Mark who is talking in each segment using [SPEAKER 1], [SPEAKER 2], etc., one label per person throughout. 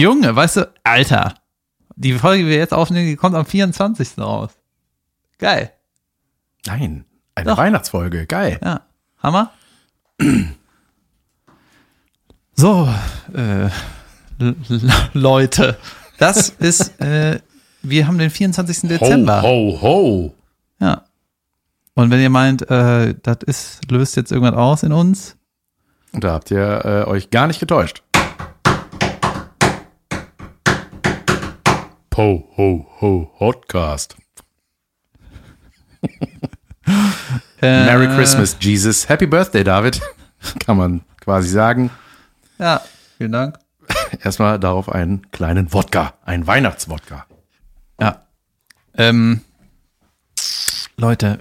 [SPEAKER 1] Junge, weißt du, Alter, die Folge, die wir jetzt aufnehmen, die kommt am 24. raus. Geil.
[SPEAKER 2] Nein, eine
[SPEAKER 1] Doch.
[SPEAKER 2] Weihnachtsfolge. Geil.
[SPEAKER 1] Ja. Hammer? So, äh, Leute, das ist, äh, wir haben den 24. Dezember.
[SPEAKER 2] Ho, ho, ho.
[SPEAKER 1] Ja. Und wenn ihr meint, äh, das ist, löst jetzt irgendwas aus in uns,
[SPEAKER 2] Und da habt ihr äh, euch gar nicht getäuscht. Po, ho, ho, Hotcast.
[SPEAKER 1] äh,
[SPEAKER 2] Merry Christmas, Jesus. Happy Birthday, David. Kann man quasi sagen.
[SPEAKER 1] Ja, vielen Dank.
[SPEAKER 2] Erstmal darauf einen kleinen Wodka, einen Weihnachtswodka.
[SPEAKER 1] Ja. Ähm, Leute,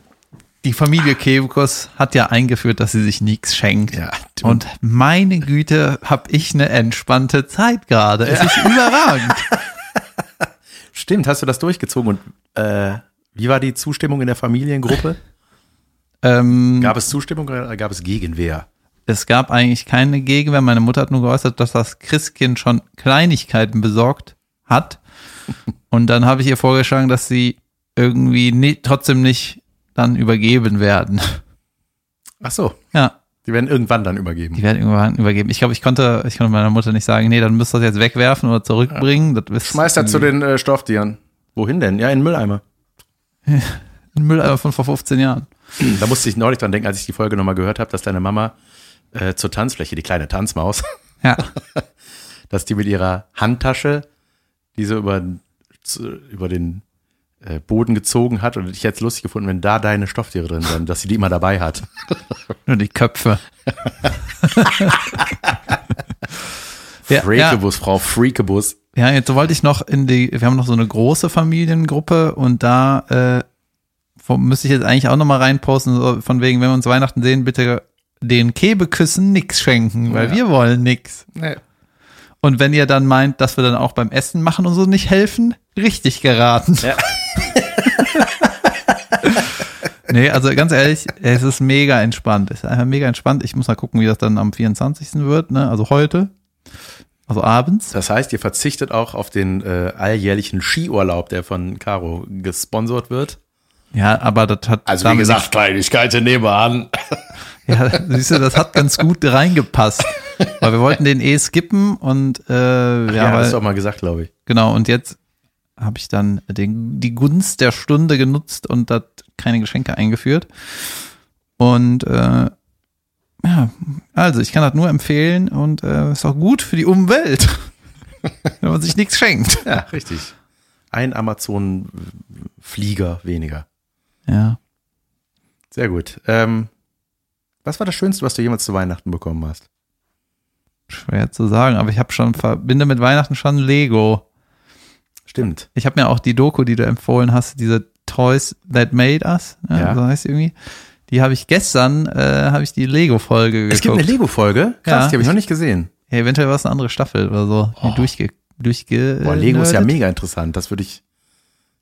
[SPEAKER 1] die Familie Kebekus hat ja eingeführt, dass sie sich nichts schenkt.
[SPEAKER 2] Ja,
[SPEAKER 1] Und meine Güte, hab ich eine entspannte Zeit gerade. Es ist überragend.
[SPEAKER 2] Stimmt, hast du das durchgezogen und äh, wie war die Zustimmung in der Familiengruppe?
[SPEAKER 1] ähm,
[SPEAKER 2] Gab es Zustimmung oder gab es Gegenwehr?
[SPEAKER 1] es gab eigentlich keine Gegenwehr. Meine Mutter hat nur geäußert, dass das Christkind schon Kleinigkeiten besorgt hat. Und dann habe ich ihr vorgeschlagen, dass sie irgendwie nie, trotzdem nicht dann übergeben werden.
[SPEAKER 2] Ach so,
[SPEAKER 1] Ja,
[SPEAKER 2] die werden irgendwann dann übergeben.
[SPEAKER 1] die werden irgendwann übergeben. Ich glaube, ich konnte, ich konnte meiner Mutter nicht sagen, nee, dann müsst ihr das jetzt wegwerfen oder zurückbringen. Das ist
[SPEAKER 2] Schmeißt er zu den äh, Stofftieren. Wohin denn? Ja, in den Mülleimer.
[SPEAKER 1] ein Mülleimer von vor 15 Jahren.
[SPEAKER 2] Da musste ich neulich dran denken, als ich die Folge nochmal gehört habe, dass deine Mama äh, zur Tanzfläche, die kleine Tanzmaus,
[SPEAKER 1] Ja,
[SPEAKER 2] dass die mit ihrer Handtasche die so über, über den äh, Boden gezogen hat und ich hätte es lustig gefunden, wenn da deine Stofftiere drin sind, dass sie die immer dabei hat.
[SPEAKER 1] nur die Köpfe. ja, ja,
[SPEAKER 2] Freakebus, Frau Freakebus.
[SPEAKER 1] ja, jetzt wollte ich noch in die, wir haben noch so eine große Familiengruppe und da äh, müsste ich jetzt eigentlich auch noch mal reinposten, so von wegen, wenn wir uns Weihnachten sehen, bitte den Kebeküssen nix schenken, weil
[SPEAKER 2] Ja.
[SPEAKER 1] wir wollen nix.
[SPEAKER 2] Nee.
[SPEAKER 1] Und wenn ihr dann meint, dass wir dann auch beim Essen machen und so nicht helfen, richtig geraten.
[SPEAKER 2] Ja.
[SPEAKER 1] nee, also ganz ehrlich, es ist mega entspannt. Es ist einfach mega entspannt. Ich muss mal gucken, wie das dann am 24. wird, ne? Also heute. Also abends.
[SPEAKER 2] Das heißt, ihr verzichtet auch auf den äh, alljährlichen Skiurlaub, der von Caro gesponsert wird.
[SPEAKER 1] Ja, aber das hat
[SPEAKER 2] Also wie gesagt, Kleinigkeiten nebenan.
[SPEAKER 1] Ja, siehst du, das hat ganz gut reingepasst. Weil wir wollten den eh skippen und äh, ja,
[SPEAKER 2] Ja,
[SPEAKER 1] weil,
[SPEAKER 2] hast du auch mal gesagt, glaube ich.
[SPEAKER 1] genau, und jetzt habe ich dann den, die Gunst der Stunde genutzt und da keine Geschenke eingeführt. Und äh, ja, also ich kann das nur empfehlen und äh, ist auch gut für die Umwelt, wenn man sich nichts schenkt.
[SPEAKER 2] Ja, richtig. Ein Amazon-Flieger weniger.
[SPEAKER 1] Ja.
[SPEAKER 2] Sehr gut. Ähm, was war das Schönste, was du jemals zu Weihnachten bekommen hast?
[SPEAKER 1] Schwer zu sagen, aber ich habe schon verbinde mit Weihnachten schon Lego.
[SPEAKER 2] Stimmt.
[SPEAKER 1] Ich habe mir auch die Doku, die du empfohlen hast, diese Toys That Made Us, ne,
[SPEAKER 2] Ja.
[SPEAKER 1] so heißt irgendwie. Die habe ich gestern, äh, habe ich die Lego-Folge geguckt.
[SPEAKER 2] Es gibt eine Lego-Folge? Krass,
[SPEAKER 1] Ja.
[SPEAKER 2] die habe ich noch nicht gesehen.
[SPEAKER 1] ja, eventuell war es eine andere Staffel oder so. Die durchge, durchge
[SPEAKER 2] Boah, Lego ist ja mega interessant. Das würde ich.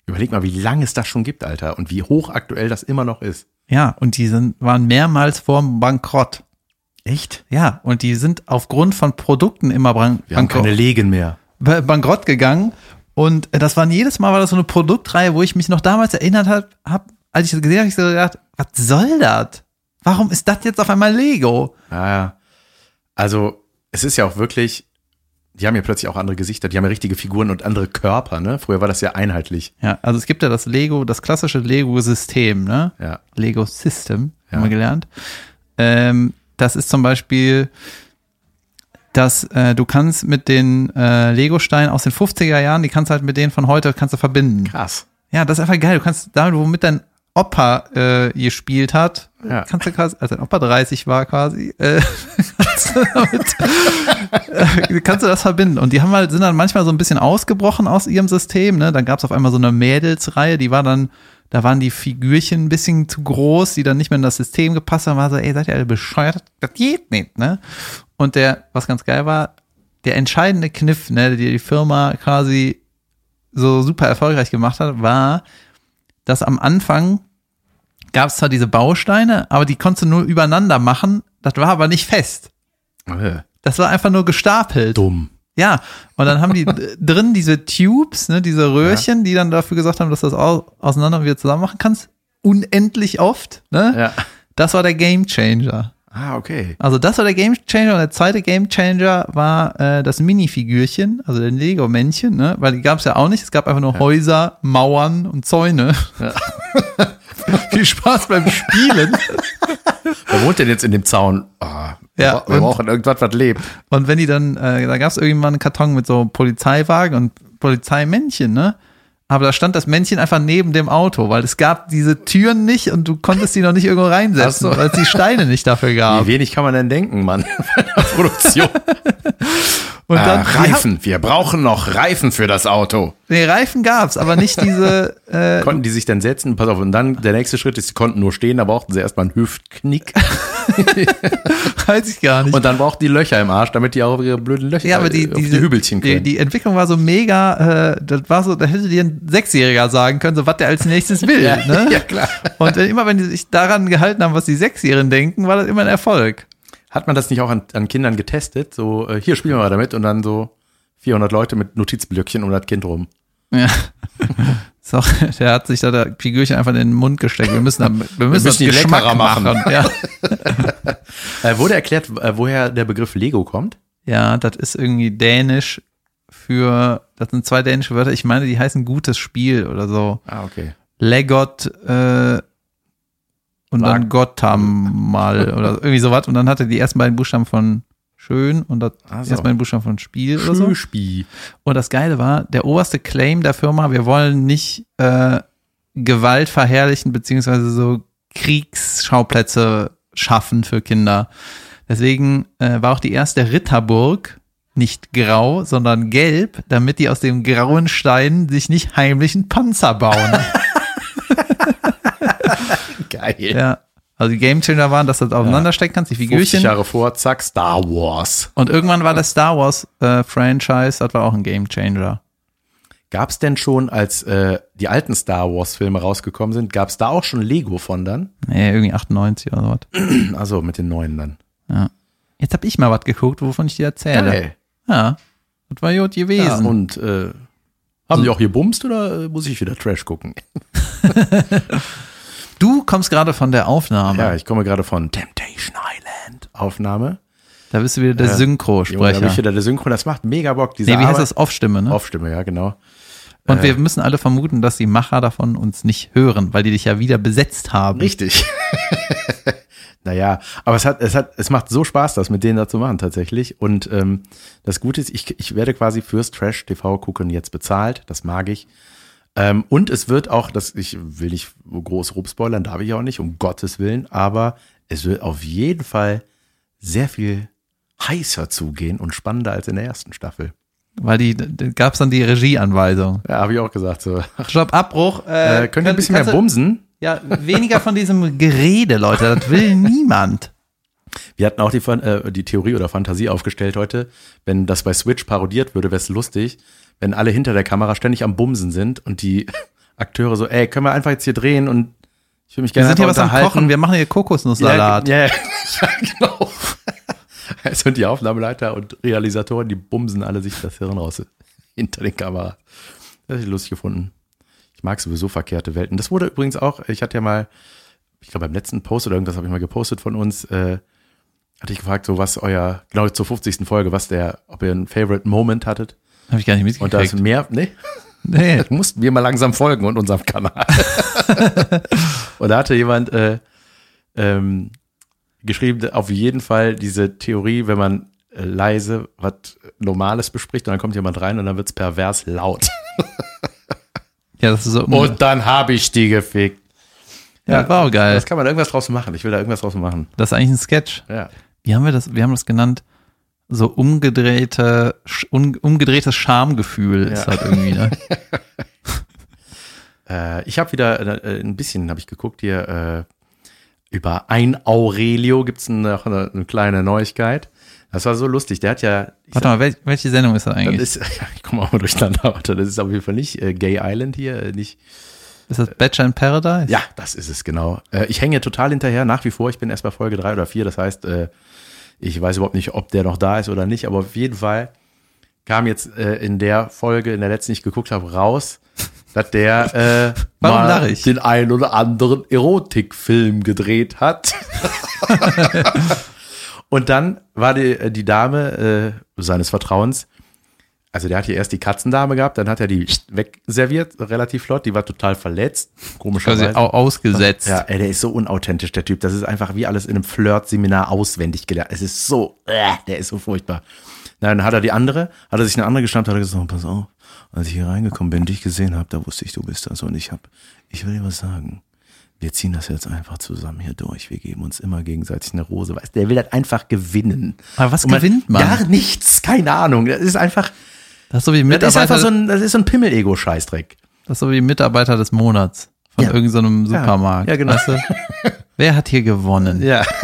[SPEAKER 2] Überleg mal, wie lange es das schon gibt, Alter. Und wie hochaktuell das immer noch ist.
[SPEAKER 1] Ja, und die sind, waren mehrmals vorm Bankrott.
[SPEAKER 2] Echt?
[SPEAKER 1] Ja, und die sind aufgrund von Produkten immer ban
[SPEAKER 2] Wir haben keine
[SPEAKER 1] bankrott,
[SPEAKER 2] Legen mehr.
[SPEAKER 1] ba- bankrott gegangen. Und äh, das waren jedes Mal war das so eine Produktreihe, wo ich mich noch damals erinnert habe, hab, als ich das gesehen habe, ich so gedacht, was soll das? Warum ist das jetzt auf einmal Lego?
[SPEAKER 2] Ja, ja. Also, es ist ja auch wirklich, die haben ja plötzlich auch andere Gesichter, die haben ja richtige Figuren und andere Körper, ne? Früher war das ja einheitlich.
[SPEAKER 1] Ja, also es gibt ja das Lego, das klassische Lego-System, ne?
[SPEAKER 2] Ja.
[SPEAKER 1] Lego System,
[SPEAKER 2] Ja.
[SPEAKER 1] haben wir gelernt. Ähm, das ist zum Beispiel, dass äh, du kannst mit den äh, Lego-Steinen aus den 50er Jahren, die kannst du halt mit denen von heute kannst du verbinden.
[SPEAKER 2] Krass.
[SPEAKER 1] Ja, das ist einfach geil. Du kannst damit, womit dein Opa äh, gespielt hat,
[SPEAKER 2] Ja.
[SPEAKER 1] kannst du quasi, als dein Opa 30 war quasi, äh, kannst, du damit, äh, kannst du das verbinden. Und die haben halt, sind dann manchmal so ein bisschen ausgebrochen aus ihrem System. Ne? Dann gab es auf einmal so eine Mädelsreihe, die war dann, da waren die Figürchen ein bisschen zu groß, die dann nicht mehr in das System gepasst haben. War so, ey, seid ihr alle bescheuert? Das geht nicht, ne? Und der, was ganz geil war, der entscheidende Kniff, ne, der die Firma quasi so super erfolgreich gemacht hat, war, dass am Anfang gab es zwar diese Bausteine, aber die konntest du nur übereinander machen. Das war aber nicht fest.
[SPEAKER 2] Äh,
[SPEAKER 1] Das war einfach nur gestapelt.
[SPEAKER 2] dumm.
[SPEAKER 1] Ja, und dann haben die drin diese Tubes, ne, diese Röhrchen, die dann dafür gesagt haben, dass du das au auseinander und wieder zusammen machen kannst. Unendlich oft, ne?
[SPEAKER 2] Ja.
[SPEAKER 1] Das war der Game Changer.
[SPEAKER 2] Ah, okay.
[SPEAKER 1] Also das war der Game Changer und der zweite Game Changer war äh, das Minifigürchen, also der Lego-Männchen, ne? Weil die gab es ja auch nicht. Es gab einfach nur Häuser, Mauern und Zäune. Viel Spaß beim Spielen.
[SPEAKER 2] Wer wohnt denn jetzt in dem Zaun? Ah,
[SPEAKER 1] Ja,
[SPEAKER 2] wir
[SPEAKER 1] und-
[SPEAKER 2] brauchen irgendwas, was lebt.
[SPEAKER 1] Und wenn die dann, äh, da gab es irgendwann einen Karton mit so Polizeiwagen und Polizeimännchen, ne? Aber da stand das Männchen einfach neben dem Auto, weil es gab diese Türen nicht und du konntest die noch nicht irgendwo reinsetzen,
[SPEAKER 2] so.
[SPEAKER 1] weil es die Steine nicht dafür gab.
[SPEAKER 2] Wie wenig kann man denn denken, Mann, bei der Produktion?
[SPEAKER 1] Und dann,
[SPEAKER 2] ah, Reifen, wir brauchen noch Reifen für das Auto.
[SPEAKER 1] nee, Reifen gab's, aber nicht diese, äh,
[SPEAKER 2] Konnten die sich dann setzen? Pass auf, und dann der nächste Schritt ist, sie konnten nur stehen, da brauchten sie erstmal einen Hüftknick.
[SPEAKER 1] weiß ich gar nicht.
[SPEAKER 2] Und dann brauchten die Löcher im Arsch, damit die auch ihre blöden Löcher
[SPEAKER 1] Ja, aber die,
[SPEAKER 2] äh, auf
[SPEAKER 1] diese,
[SPEAKER 2] die Hübelchen
[SPEAKER 1] die,
[SPEAKER 2] können.
[SPEAKER 1] die Entwicklung war so mega, äh, das war so, da hätte dir ein Sechsjähriger sagen können, so was der als nächstes will.
[SPEAKER 2] ja,
[SPEAKER 1] ne?
[SPEAKER 2] ja, klar.
[SPEAKER 1] Und wenn, immer wenn die sich daran gehalten haben, was die Sechsjährigen denken, war das immer ein Erfolg.
[SPEAKER 2] Hat man das nicht auch an, an Kindern getestet? So, äh, hier spielen wir mal damit und dann so 400 Leute mit Notizblöckchen um das Kind rum.
[SPEAKER 1] Ja. So, der hat sich da der Figürchen einfach in den Mund gesteckt. Wir müssen, da, wir müssen,
[SPEAKER 2] müssen die
[SPEAKER 1] das Geschmack
[SPEAKER 2] leckerer machen.
[SPEAKER 1] Ja.
[SPEAKER 2] Äh, wurde erklärt, äh, woher der Begriff Lego kommt?
[SPEAKER 1] ja, das ist irgendwie dänisch für, das sind zwei dänische Wörter. Ich meine, die heißen gutes Spiel oder so.
[SPEAKER 2] Ah, okay.
[SPEAKER 1] Legot äh, und
[SPEAKER 2] Lag-
[SPEAKER 1] dann Gottam mal oder irgendwie sowas. Und dann hatte die ersten beiden Buchstaben von schön und das
[SPEAKER 2] Ach so.
[SPEAKER 1] ersten beiden Buchstaben von Spiel oder so.
[SPEAKER 2] Schulspie.
[SPEAKER 1] Und das Geile war, der oberste Claim der Firma, wir wollen nicht äh, Gewalt verherrlichen, beziehungsweise so Kriegsschauplätze schaffen für Kinder. Deswegen äh, war auch die erste Ritterburg nicht grau, sondern gelb, damit die aus dem grauen Stein sich nicht heimlichen Panzer bauen.
[SPEAKER 2] Geil.
[SPEAKER 1] ja. Also die Gamechanger waren, dass du das auseinanderstecken kannst, die
[SPEAKER 2] 50
[SPEAKER 1] Figürchen.
[SPEAKER 2] Jahre vor, zack, Star Wars.
[SPEAKER 1] Und irgendwann war das Star Wars äh, Franchise, das war auch ein Gamechanger.
[SPEAKER 2] Gab es denn schon, als äh, die alten Star Wars-Filme rausgekommen sind, gab es da auch schon Lego von dann?
[SPEAKER 1] Nee, irgendwie 98 oder sowas.
[SPEAKER 2] Also mit den neuen dann.
[SPEAKER 1] Ja. Jetzt habe ich mal was geguckt, wovon ich dir erzähle.
[SPEAKER 2] Geil.
[SPEAKER 1] Ja. Das war gut
[SPEAKER 2] Ja,
[SPEAKER 1] gewesen.
[SPEAKER 2] und äh, haben die auch hier bumst oder äh, muss ich wieder Trash gucken?
[SPEAKER 1] du kommst gerade von der Aufnahme.
[SPEAKER 2] Ja, ich komme gerade von Temptation Island Aufnahme.
[SPEAKER 1] Da bist du wieder der
[SPEAKER 2] Junge, da bin ich
[SPEAKER 1] Synchrosprecher.
[SPEAKER 2] wieder der Synchron. Das macht mega Bock. Diese
[SPEAKER 1] Nee, wie heißt das? Off-Stimme, ne?
[SPEAKER 2] Aufstimme, ja, genau.
[SPEAKER 1] Und wir müssen alle vermuten, dass die Macher davon uns nicht hören, weil die dich ja wieder besetzt haben.
[SPEAKER 2] Richtig. naja, aber es hat, es hat, es macht so Spaß, das mit denen da zu machen tatsächlich. Und ähm, das Gute ist, ich, ich werde quasi fürs Trash TV gucken jetzt bezahlt. Das mag ich. Ähm, und es wird auch, das, ich will nicht groß rumspoilern, darf ich auch nicht, um Gottes Willen, aber es wird auf jeden Fall sehr viel heißer zugehen und spannender als in der ersten Staffel.
[SPEAKER 1] Weil die, da gab's dann die Regieanweisung.
[SPEAKER 2] Ja, habe ich auch gesagt. So.
[SPEAKER 1] Stopp, Abbruch.
[SPEAKER 2] Äh, könnt ihr ein bisschen mehr bumsen?
[SPEAKER 1] Ja, weniger von diesem Gerede, Leute. Das will niemand.
[SPEAKER 2] Wir hatten auch die, äh, die Theorie oder Fantasie aufgestellt heute, wenn das bei Switch parodiert würde, wäre es lustig, wenn alle hinter der Kamera ständig am Bumsen sind und die Akteure so, ey, können wir einfach jetzt hier drehen und ich will mich
[SPEAKER 1] Wir
[SPEAKER 2] gerne
[SPEAKER 1] sind hier was am. Kochen. Wir machen hier Kokosnusssalat.
[SPEAKER 2] Ja, ja, ja, genau. Es sind die Aufnahmeleiter und Realisatoren, die bumsen alle sich das Hirn raus hinter den Kameras. Das habe ich lustig gefunden. Ich mag sowieso verkehrte Welten. Das wurde übrigens auch, ich hatte ja mal, ich glaube beim letzten Post oder irgendwas habe ich mal gepostet von uns, äh, hatte ich gefragt, so was euer, genau zur 50. Folge, was der, ob ihr einen Favorite Moment hattet.
[SPEAKER 1] Habe ich gar nicht
[SPEAKER 2] Und da ist
[SPEAKER 1] mitgekriegt.
[SPEAKER 2] mehr, nee,
[SPEAKER 1] nee.
[SPEAKER 2] mussten wir mal langsam folgen und unserem Kanal. und da hatte jemand äh, ähm, geschrieben, auf jeden Fall diese Theorie, wenn man äh, leise was Normales bespricht und dann kommt jemand rein und dann wird's pervers laut.
[SPEAKER 1] Ja, das ist so.
[SPEAKER 2] Und dann habe ich die gefickt.
[SPEAKER 1] ja, das war auch geil.
[SPEAKER 2] Das kann man irgendwas draus machen. Ich will da irgendwas draus machen.
[SPEAKER 1] Das ist eigentlich ein Sketch.
[SPEAKER 2] Ja.
[SPEAKER 1] Wie haben wir das? Wir haben das genannt. So umgedrehte, un, umgedrehtes Schamgefühl ist
[SPEAKER 2] Ja.
[SPEAKER 1] halt irgendwie, ne?
[SPEAKER 2] Äh, ich habe wieder äh, ein bisschen, habe ich geguckt hier, äh, über ein Aurelio gibt's noch eine, eine kleine Neuigkeit. Das war so lustig. Der hat ja,
[SPEAKER 1] Warte mal, wel, welche Sendung ist das
[SPEAKER 2] Das
[SPEAKER 1] eigentlich?
[SPEAKER 2] ist, ja, ich komme auch mal durcheinander. Warte, Das ist auf jeden Fall nicht äh, Gay Island hier, äh, nicht.
[SPEAKER 1] Ist das Bachelor in Paradise?
[SPEAKER 2] Ja, das ist es genau. Äh, ich hänge total hinterher, nach wie vor. Ich bin erst bei Folge drei oder vier. Das heißt, äh, ich weiß überhaupt nicht, ob der noch da ist oder nicht, aber auf jeden Fall kam jetzt äh, in der Folge, in der letzten, die ich geguckt habe, raus, dass der äh, mal den ein oder anderen Erotikfilm gedreht hat. Und dann war die, äh, die Dame äh, seines Vertrauens, also der hat hier erst die Katzendame gehabt, dann hat er die wegserviert, relativ flott, die war total verletzt, komischerweise.
[SPEAKER 1] au- ausgesetzt.
[SPEAKER 2] Ja, ey, der ist so unauthentisch, der Typ. Das ist einfach wie alles in einem Flirt-Seminar auswendig gelernt. Es ist so, äh, der ist so furchtbar. Na, Dann hat er die andere, hat er sich eine andere geschnappt, hat er gesagt, oh, pass auf, als ich hier reingekommen bin, dich gesehen habe, da wusste ich, du bist das. Und ich hab, ich will dir was sagen. Wir ziehen das jetzt einfach zusammen hier durch. Wir geben uns immer gegenseitig eine Rose. Weißt, der will das einfach gewinnen.
[SPEAKER 1] Aber was
[SPEAKER 2] Und
[SPEAKER 1] gewinnt man?
[SPEAKER 2] Gar nichts, keine Ahnung. Das ist einfach,
[SPEAKER 1] Das ist so wie
[SPEAKER 2] das ist
[SPEAKER 1] Mitarbeiter,
[SPEAKER 2] einfach so ein, das ist so ein Pimmel-Ego-Scheißdreck.
[SPEAKER 1] das ist so wie Mitarbeiter des Monats von
[SPEAKER 2] Ja.
[SPEAKER 1] irgendeinem Supermarkt.
[SPEAKER 2] Ja, genau.
[SPEAKER 1] Weißt du? Wer hat hier gewonnen?
[SPEAKER 2] Ja.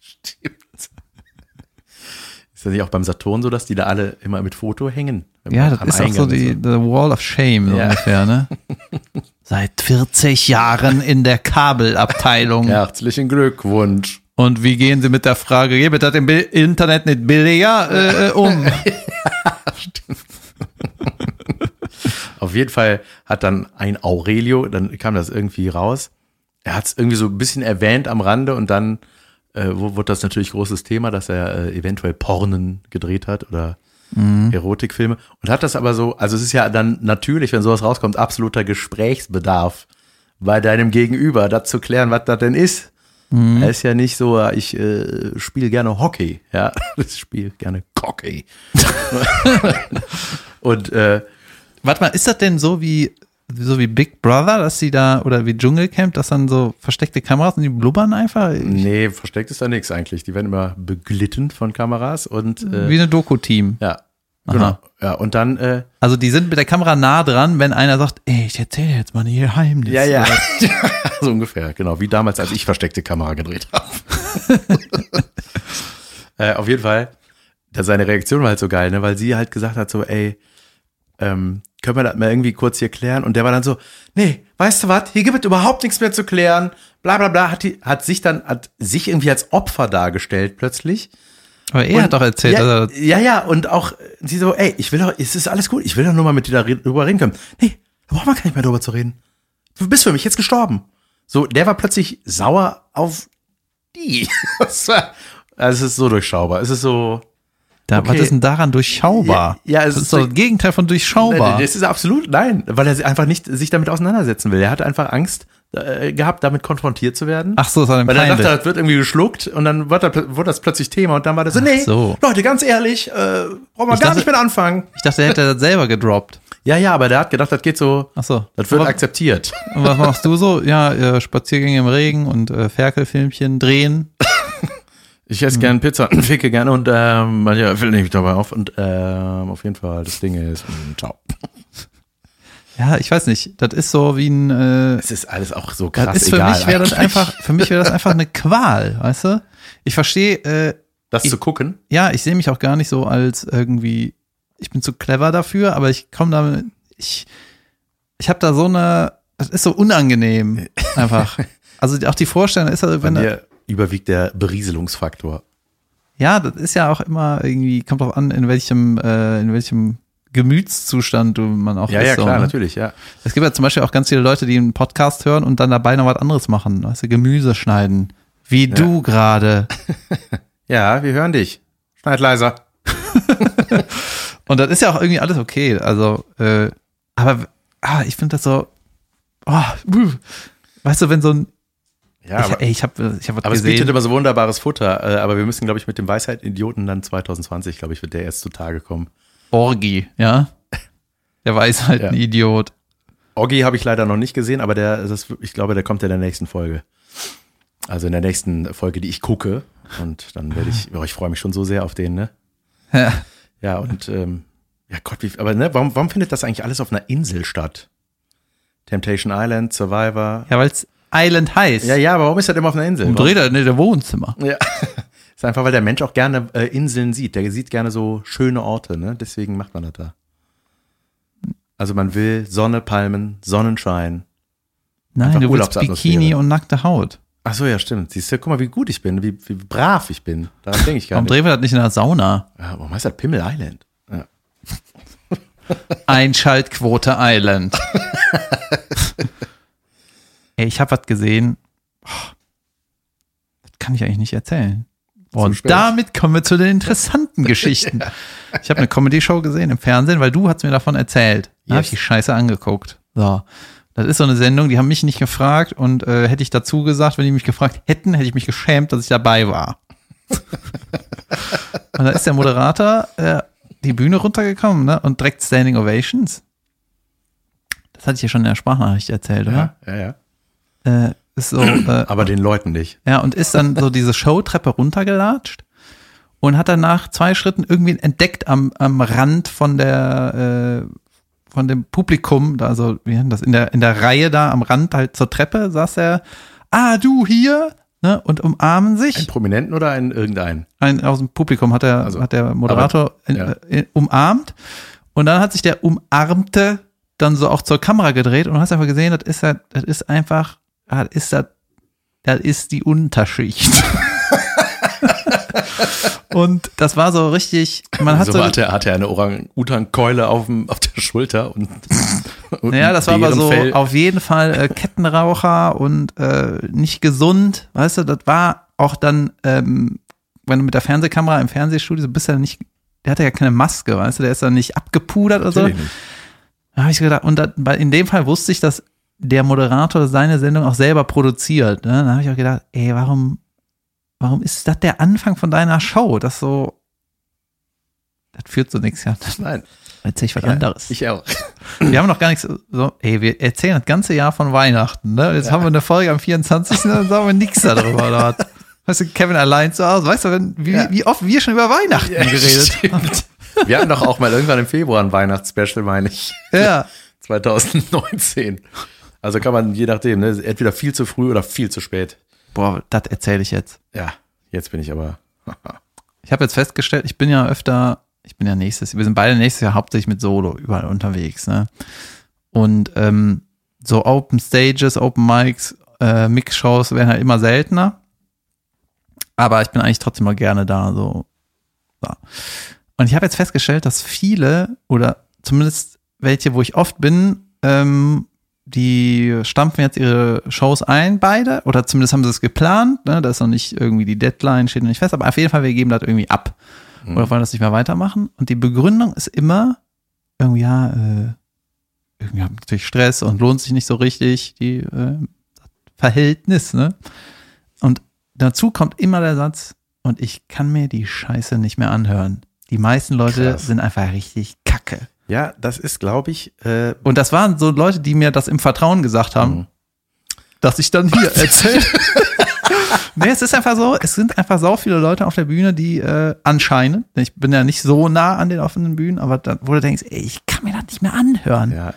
[SPEAKER 2] Stimmt. Ist das nicht auch beim Saturn so, dass die da alle immer mit Foto hängen?
[SPEAKER 1] Ja, das ist auch so
[SPEAKER 2] Eingang
[SPEAKER 1] die the Wall of Shame so
[SPEAKER 2] Ja.
[SPEAKER 1] ungefähr, ne? Seit 40 Jahren in der Kabelabteilung.
[SPEAKER 2] Herzlichen Glückwunsch.
[SPEAKER 1] Und wie gehen Sie mit der Frage, geht das im Internet nicht billiger äh, äh, um?
[SPEAKER 2] Jeden Fall hat dann ein Aurelio, dann kam das irgendwie raus. Er hat es irgendwie so ein bisschen erwähnt am Rande und dann äh, wurde das natürlich großes Thema, dass er äh, eventuell Pornen gedreht hat oder Erotikfilme und hat das aber so, also es ist ja dann natürlich, wenn sowas rauskommt, absoluter Gesprächsbedarf bei deinem Gegenüber, das zu klären, was das denn ist. Er ist ja nicht so, äh, ich äh, spiele gerne Hockey, ja, ich spiele gerne Cocky. und äh,
[SPEAKER 1] Warte mal, ist das denn so wie so wie Big Brother, dass sie da oder wie Dschungelcamp, dass dann so versteckte Kameras und die blubbern einfach?
[SPEAKER 2] Nee, versteckt ist da nichts eigentlich. Die werden immer beglitten von Kameras und äh,
[SPEAKER 1] Wie eine Doku-Team.
[SPEAKER 2] ja, genau. Ja, und dann äh,
[SPEAKER 1] Also die sind mit der Kamera nah dran, wenn einer sagt, ey, ich erzähle jetzt mal ein Geheimnis.
[SPEAKER 2] ja, ja, so ungefähr, genau, wie damals, als ich versteckte Kamera gedreht habe. äh, auf jeden Fall, da seine Reaktion war halt so geil, ne, weil sie halt gesagt hat so, ey, ähm, können wir das mal irgendwie kurz hier klären? Und der war dann so, nee, weißt du was, hier gibt es überhaupt nichts mehr zu klären, bla bla bla, hat, die, hat sich dann, hat sich irgendwie als Opfer dargestellt plötzlich.
[SPEAKER 1] Aber er
[SPEAKER 2] Und-
[SPEAKER 1] hat doch erzählt,
[SPEAKER 2] ja,
[SPEAKER 1] er,
[SPEAKER 2] ja, ja, und auch äh, sie so, ey, ich will doch, es ist alles gut, ich will doch nur mal mit dir darüber reden können. Nee, da braucht man gar nicht mehr drüber zu reden. Du bist für mich jetzt gestorben. So, der war plötzlich sauer auf die. Also es ist so durchschaubar. Es ist so.
[SPEAKER 1] Da,
[SPEAKER 2] okay.
[SPEAKER 1] was ist denn daran durchschaubar?
[SPEAKER 2] Ja, ja, es
[SPEAKER 1] das ist
[SPEAKER 2] ist
[SPEAKER 1] doch
[SPEAKER 2] so-
[SPEAKER 1] das Gegenteil von durchschaubar.
[SPEAKER 2] Das ist absolut, nein, weil er einfach nicht sich damit auseinandersetzen will. Er hat einfach Angst äh, gehabt, damit konfrontiert zu werden.
[SPEAKER 1] Ach so, ein
[SPEAKER 2] Weil er dachte, das wird irgendwie geschluckt und dann wurde, das- wurde das plötzlich Thema und dann war das so, nee,
[SPEAKER 1] so.
[SPEAKER 2] Leute, ganz ehrlich, äh, brauchen wir
[SPEAKER 1] Ich
[SPEAKER 2] gar
[SPEAKER 1] dachte-
[SPEAKER 2] nicht mit anfangen.
[SPEAKER 1] Ich dachte, er hätte das selber gedroppt.
[SPEAKER 2] Ja, ja, aber der hat gedacht, das geht so,
[SPEAKER 1] Ach so.
[SPEAKER 2] das wird
[SPEAKER 1] Aber-
[SPEAKER 2] akzeptiert.
[SPEAKER 1] Und was machst du so? Ja, äh, Spaziergänge im Regen und äh, Ferkelfilmchen drehen.
[SPEAKER 2] Ich esse gern Pizza, ficke gerne und ähm, manchmal fällt nicht dabei auf und ähm, auf jeden Fall das Ding ist, mh, ciao.
[SPEAKER 1] Ja, ich weiß nicht. Das ist so wie ein. Äh,
[SPEAKER 2] Es ist alles auch so krass
[SPEAKER 1] das ist für
[SPEAKER 2] egal.
[SPEAKER 1] mich wäre das einfach. Für mich wäre das einfach eine Qual, weißt du? Ich verstehe. Äh,
[SPEAKER 2] das zu gucken.
[SPEAKER 1] ja, ich sehe mich auch gar nicht so als irgendwie. Ich bin zu clever dafür, aber ich komme da. Ich. Ich habe da so eine. Das ist so unangenehm einfach. Also auch die Vorstellung ist, also, wenn da,
[SPEAKER 2] überwiegt der Berieselungsfaktor.
[SPEAKER 1] Ja, das ist ja auch immer irgendwie, kommt drauf an, in welchem, äh, in welchem Gemütszustand du man auch
[SPEAKER 2] Ja,
[SPEAKER 1] ist.
[SPEAKER 2] ja,
[SPEAKER 1] so,
[SPEAKER 2] klar,
[SPEAKER 1] ne?
[SPEAKER 2] natürlich, ja.
[SPEAKER 1] Es gibt ja zum Beispiel auch ganz viele Leute, die einen Podcast hören und dann dabei noch was anderes machen, weißt du, Gemüse schneiden. Wie du gerade.
[SPEAKER 2] Ja, wir hören dich. Schneid leiser.
[SPEAKER 1] Und das ist ja auch irgendwie alles okay. Also, äh, aber ah, ich finde das so, oh, weißt du, wenn so ein,
[SPEAKER 2] Ja,
[SPEAKER 1] ich,
[SPEAKER 2] aber,
[SPEAKER 1] ey, ich habe ich hab was
[SPEAKER 2] aber es bietet
[SPEAKER 1] gesehen.
[SPEAKER 2] immer so wunderbares Futter. Äh, aber wir müssen, glaube ich, mit dem Weisheit-Idioten dann 2020, glaube ich, wird der erst zutage kommen.
[SPEAKER 1] Orgi, ja. Der weiß halt
[SPEAKER 2] Ja.
[SPEAKER 1] ein Idiot.
[SPEAKER 2] Oggi habe ich leider noch nicht gesehen, aber der, das, ich glaube, der kommt in der nächsten Folge. Also in der nächsten Folge, die ich gucke. Und dann werde ich, oh, ich freue mich schon so sehr auf den, ne?
[SPEAKER 1] Ja.
[SPEAKER 2] Ja, und ähm, ja Gott, wie, aber ne, warum, warum findet das eigentlich alles auf einer Insel statt? Temptation Island, Survivor.
[SPEAKER 1] Ja, weil es Island heißt.
[SPEAKER 2] Ja, ja, aber warum ist das immer auf einer Insel?
[SPEAKER 1] Umdreht er in der Wohnzimmer.
[SPEAKER 2] Warum? Ja. ist einfach, weil der Mensch auch gerne äh, Inseln sieht. Der sieht gerne so schöne Orte, ne? Deswegen macht man das da. Also man will Sonne, Palmen, Sonnenschein.
[SPEAKER 1] Nein,
[SPEAKER 2] Einfach
[SPEAKER 1] du willst. Bikini und nackte Haut.
[SPEAKER 2] Ach so, ja, stimmt. Siehst du, guck mal, wie gut ich bin, wie, wie brav ich bin. Daran denke ich gar
[SPEAKER 1] Warum
[SPEAKER 2] nicht.
[SPEAKER 1] drehen wir das nicht in der Sauna?
[SPEAKER 2] Ja, warum heißt das Pimmel Island? Ja.
[SPEAKER 1] Einschaltquote Island. Ey, ich habe was gesehen. Boah, Das kann ich eigentlich nicht erzählen. Und damit kommen wir zu den interessanten Geschichten. Ich habe eine Comedy-Show gesehen im Fernsehen, weil du hast mir davon erzählt. Da habe ich
[SPEAKER 2] Yes.
[SPEAKER 1] die Scheiße angeguckt. So. Das ist so eine Sendung, die haben mich nicht gefragt und äh, hätte ich dazu gesagt, wenn die mich gefragt hätten, hätte ich mich geschämt, dass ich dabei war. und da ist der Moderator äh, die Bühne runtergekommen ne? und direkt Standing Ovations. Das hatte ich ja schon in der Sprachnachricht erzählt, oder?
[SPEAKER 2] Ja, ja, ja.
[SPEAKER 1] Äh, ist so, äh,
[SPEAKER 2] Aber den Leuten nicht.
[SPEAKER 1] ja, und ist dann so diese Showtreppe runtergelatscht und hat dann nach zwei Schritten irgendwie entdeckt am, am Rand von der, äh, von dem Publikum, da, also, wie das, in der, in der Reihe da am Rand halt zur Treppe saß er, ah, du hier, ne, und umarmen
[SPEAKER 2] Einen
[SPEAKER 1] sich.
[SPEAKER 2] Prominenten oder einen irgendeinen?
[SPEAKER 1] Ein, aus dem Publikum hat der,
[SPEAKER 2] Also,
[SPEAKER 1] hat der Moderator
[SPEAKER 2] aber, ja.
[SPEAKER 1] äh, äh, umarmt und dann hat sich der Umarmte dann so auch zur Kamera gedreht und hast einfach gesehen, das ist, halt- das ist einfach, das ist das, das ist die Unterschicht. und das war so richtig, man hat
[SPEAKER 2] so
[SPEAKER 1] so,
[SPEAKER 2] hat er, hat er eine Orang-Utan-Keule auf, dem- auf der Schulter und, und
[SPEAKER 1] ja, das war aber so auf jeden Fall äh, Kettenraucher und äh, nicht gesund, weißt du, das war auch dann, ähm, wenn du mit der Fernsehkamera im Fernsehstudio, so bist ja nicht, der hatte ja keine Maske, weißt du, der ist dann nicht abgepudert oder so.
[SPEAKER 2] Nicht.
[SPEAKER 1] Da habe ich gedacht, und das, in dem Fall wusste ich, dass der Moderator seine Sendung auch selber produziert. Ne? Da habe ich auch gedacht, ey, warum, warum ist das der Anfang von deiner Show? Das so, das führt zu nichts. Ja,
[SPEAKER 2] Nein,
[SPEAKER 1] erzähl ich was
[SPEAKER 2] ja,
[SPEAKER 1] anderes.
[SPEAKER 2] ich auch.
[SPEAKER 1] wir haben noch gar nichts, so, ey, wir erzählen das ganze Jahr von Weihnachten. Ne? Jetzt haben wir eine Folge am 24. Dann sagen wir nichts darüber. Oder was? Weißt du, Kevin allein zu Hause, weißt du, wenn, wie,
[SPEAKER 2] Ja.
[SPEAKER 1] wie oft wir schon über Weihnachten geredet haben.
[SPEAKER 2] Wir hatten doch auch mal irgendwann im Februar ein Weihnachtsspecial, meine ich.
[SPEAKER 1] Ja.
[SPEAKER 2] 2019. Also kann man je nachdem, ne, entweder viel zu früh oder viel zu spät.
[SPEAKER 1] Boah, das erzähle ich jetzt.
[SPEAKER 2] Ja, jetzt bin ich aber.
[SPEAKER 1] Ich habe jetzt festgestellt, ich bin ja öfter, ich bin ja nächstes, wir sind beide nächstes Jahr hauptsächlich mit Solo überall unterwegs, ne? Und ähm, so Open Stages, Open Mics, äh, Mix-Shows werden halt immer seltener. Aber ich bin eigentlich trotzdem mal gerne da, so. so. Und ich habe jetzt festgestellt, dass viele oder zumindest welche, wo ich oft bin, ähm, die stampfen jetzt ihre Shows ein, beide, oder zumindest haben sie es geplant, ne? Da ist noch nicht irgendwie die Deadline, steht noch nicht fest, aber auf jeden Fall, wir geben das irgendwie ab. Oder wollen das nicht mehr weitermachen. Und die Begründung ist immer, irgendwie, ja, äh, irgendwie haben natürlich Stress und lohnt sich nicht so richtig, die äh, Verhältnis, ne? Und dazu kommt immer der Satz, und ich kann mir die Scheiße nicht mehr anhören. Die meisten Leute
[SPEAKER 2] Krass.
[SPEAKER 1] sind einfach richtig kacke.
[SPEAKER 2] Ja, das ist, glaube ich, äh,
[SPEAKER 1] Und das waren so Leute, die mir das im Vertrauen gesagt haben,
[SPEAKER 2] Mhm.
[SPEAKER 1] dass ich dann hier erzähle. nee, es ist einfach so, es sind einfach so viele Leute auf der Bühne, die äh, anscheinend, ich bin ja nicht so nah an den offenen Bühnen, aber da, wo du denkst, ey, ich kann mir das nicht mehr anhören.
[SPEAKER 2] ja.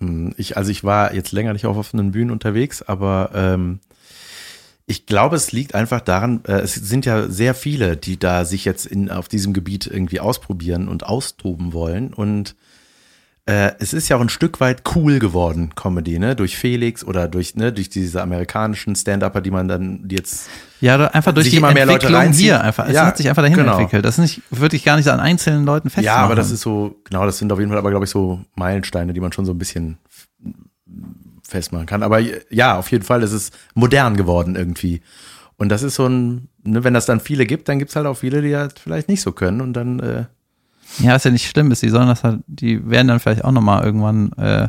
[SPEAKER 2] Hm, Ich, also ich war jetzt länger nicht auf offenen Bühnen unterwegs, aber ähm, ich glaube, es liegt einfach daran, äh, es sind ja sehr viele, die da sich jetzt in, auf diesem Gebiet irgendwie ausprobieren und austoben wollen. Und äh, es ist ja auch ein Stück weit cool geworden, Comedy, ne? Durch Felix oder durch, ne, durch diese amerikanischen Stand-Upper, die man dann jetzt
[SPEAKER 1] Ja, einfach durch die
[SPEAKER 2] immer mehr Leute
[SPEAKER 1] Entwicklung
[SPEAKER 2] reinziehen.
[SPEAKER 1] hier einfach. Es
[SPEAKER 2] Ja,
[SPEAKER 1] hat sich einfach dahin
[SPEAKER 2] genau.
[SPEAKER 1] entwickelt. Das ist nicht, würde ich gar nicht an einzelnen Leuten festmachen.
[SPEAKER 2] Ja, aber das ist so, genau, das sind auf jeden Fall aber, glaube ich, so Meilensteine, die man schon so ein bisschen festmachen kann. Aber ja, auf jeden Fall ist es modern geworden irgendwie. Und das ist so ein, ne, wenn das dann viele gibt, dann gibt's halt auch viele, die halt vielleicht nicht so können und dann, äh,
[SPEAKER 1] Ja, ist ja nicht schlimm, ist, die sollen das halt, die werden dann vielleicht auch nochmal irgendwann äh,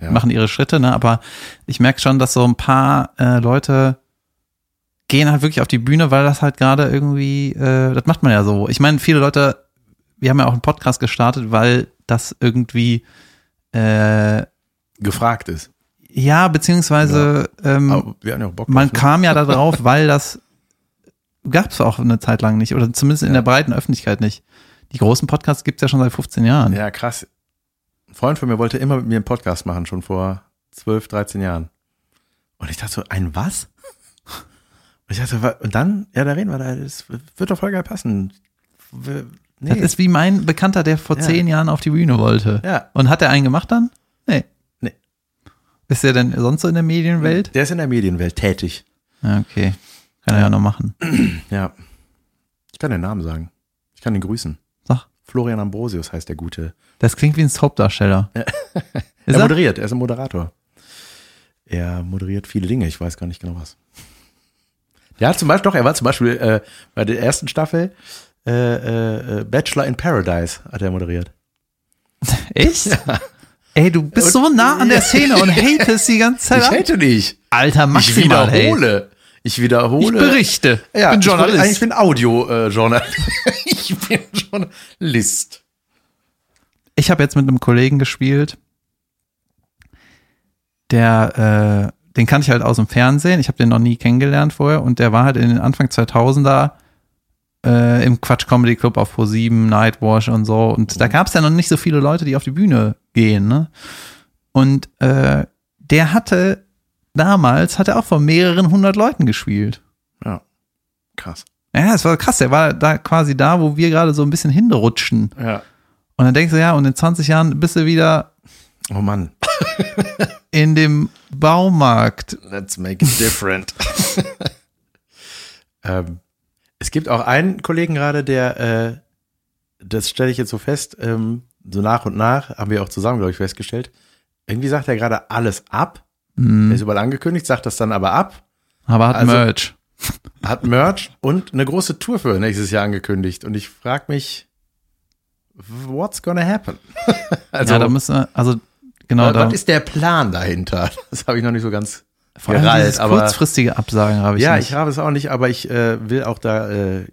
[SPEAKER 2] ja.
[SPEAKER 1] machen ihre Schritte, ne? Aber ich merke schon, dass so ein paar äh, Leute gehen halt wirklich auf die Bühne, weil das halt gerade irgendwie, äh, das macht man ja so. Ich meine, viele Leute, wir haben ja auch einen Podcast gestartet, weil das irgendwie äh,
[SPEAKER 2] gefragt ist.
[SPEAKER 1] Ja, beziehungsweise ähm,
[SPEAKER 2] ja auch Bock
[SPEAKER 1] man
[SPEAKER 2] ne?
[SPEAKER 1] kam ja da drauf, weil das gab es auch eine Zeit lang nicht oder zumindest in
[SPEAKER 2] Ja.
[SPEAKER 1] der breiten Öffentlichkeit nicht. Die großen Podcasts gibt's ja schon seit 15 Jahren.
[SPEAKER 2] Ja, krass. Ein Freund von mir wollte immer mit mir einen Podcast machen, schon vor 12, 13 Jahren. Und ich dachte so, ein was? Und ich dachte, und dann, ja, da reden wir, da, das wird doch voll geil passen. Wir- Nee.
[SPEAKER 1] Das ist wie mein Bekannter, der vor
[SPEAKER 2] Ja.
[SPEAKER 1] zehn Jahren auf die Bühne wollte.
[SPEAKER 2] ja,
[SPEAKER 1] Und hat er einen gemacht dann? Nee. Ist er denn sonst so in der Medienwelt?
[SPEAKER 2] der ist in der Medienwelt tätig.
[SPEAKER 1] Ja, okay. Kann er ja noch machen.
[SPEAKER 2] Ja. Ich kann den Namen sagen. Ich kann ihn grüßen.
[SPEAKER 1] Sag.
[SPEAKER 2] Florian Ambrosius heißt der Gute.
[SPEAKER 1] Das klingt wie ein Soapdarsteller.
[SPEAKER 2] Er
[SPEAKER 1] Ist er?
[SPEAKER 2] moderiert, er ist ein Moderator. Er moderiert viele Dinge, ich weiß gar nicht genau was. Ja, zum Beispiel, doch, er war zum Beispiel äh, bei der ersten Staffel äh, äh, äh, Bachelor in Paradise hat er moderiert.
[SPEAKER 1] Echt? Ey, du bist so nah an der Szene und hatest die ganze Zeit.
[SPEAKER 2] Ich hate nicht.
[SPEAKER 1] Alter,
[SPEAKER 2] Ich
[SPEAKER 1] maximal hate.
[SPEAKER 2] wiederhole. Ich wiederhole.
[SPEAKER 1] Ich berichte.
[SPEAKER 2] Ja,
[SPEAKER 1] ich bin Journalist.
[SPEAKER 2] Ich bin Audio-Journalist. ich bin Journalist.
[SPEAKER 1] ich habe jetzt mit einem Kollegen gespielt, der, äh, den kannte ich halt aus dem Fernsehen. Ich habe den noch nie kennengelernt vorher und der war halt in den Anfang 2000er äh, im Quatsch Comedy Club auf Pro7, Nightwash und so. Und da gab es ja noch nicht so viele Leute, die auf die Bühne gehen. Ne? Und äh, der hatte damals, hat er auch vor mehreren hundert Leuten gespielt.
[SPEAKER 2] Ja. Krass.
[SPEAKER 1] Ja, es war krass. Der war da quasi da, wo wir gerade so ein bisschen hinrutschen.
[SPEAKER 2] Ja.
[SPEAKER 1] Und dann denkst du, ja, und in 20 Jahren bist du wieder
[SPEAKER 2] Oh Mann.
[SPEAKER 1] in dem Baumarkt.
[SPEAKER 2] Let's make it different. ähm, es gibt auch einen Kollegen gerade, der, äh, das stelle ich jetzt so fest, ähm, so nach und nach, haben wir auch zusammen, glaube ich, festgestellt. Irgendwie sagt er gerade alles ab. Er ist überall angekündigt, sagt das dann aber ab,
[SPEAKER 1] Aber hat
[SPEAKER 2] Also-
[SPEAKER 1] Merch.
[SPEAKER 2] hat Merch und eine große Tour für nächstes Jahr angekündigt. Und ich frage mich, what's gonna happen? also,
[SPEAKER 1] ja, da müssen wir, also genau
[SPEAKER 2] was,
[SPEAKER 1] da.
[SPEAKER 2] was ist der Plan dahinter? Das habe ich noch nicht so ganz
[SPEAKER 1] Vor allem
[SPEAKER 2] gerallt, aber
[SPEAKER 1] kurzfristige Absagen habe ich
[SPEAKER 2] ja,
[SPEAKER 1] nicht.
[SPEAKER 2] ich habe es auch nicht, aber ich äh, will auch da äh,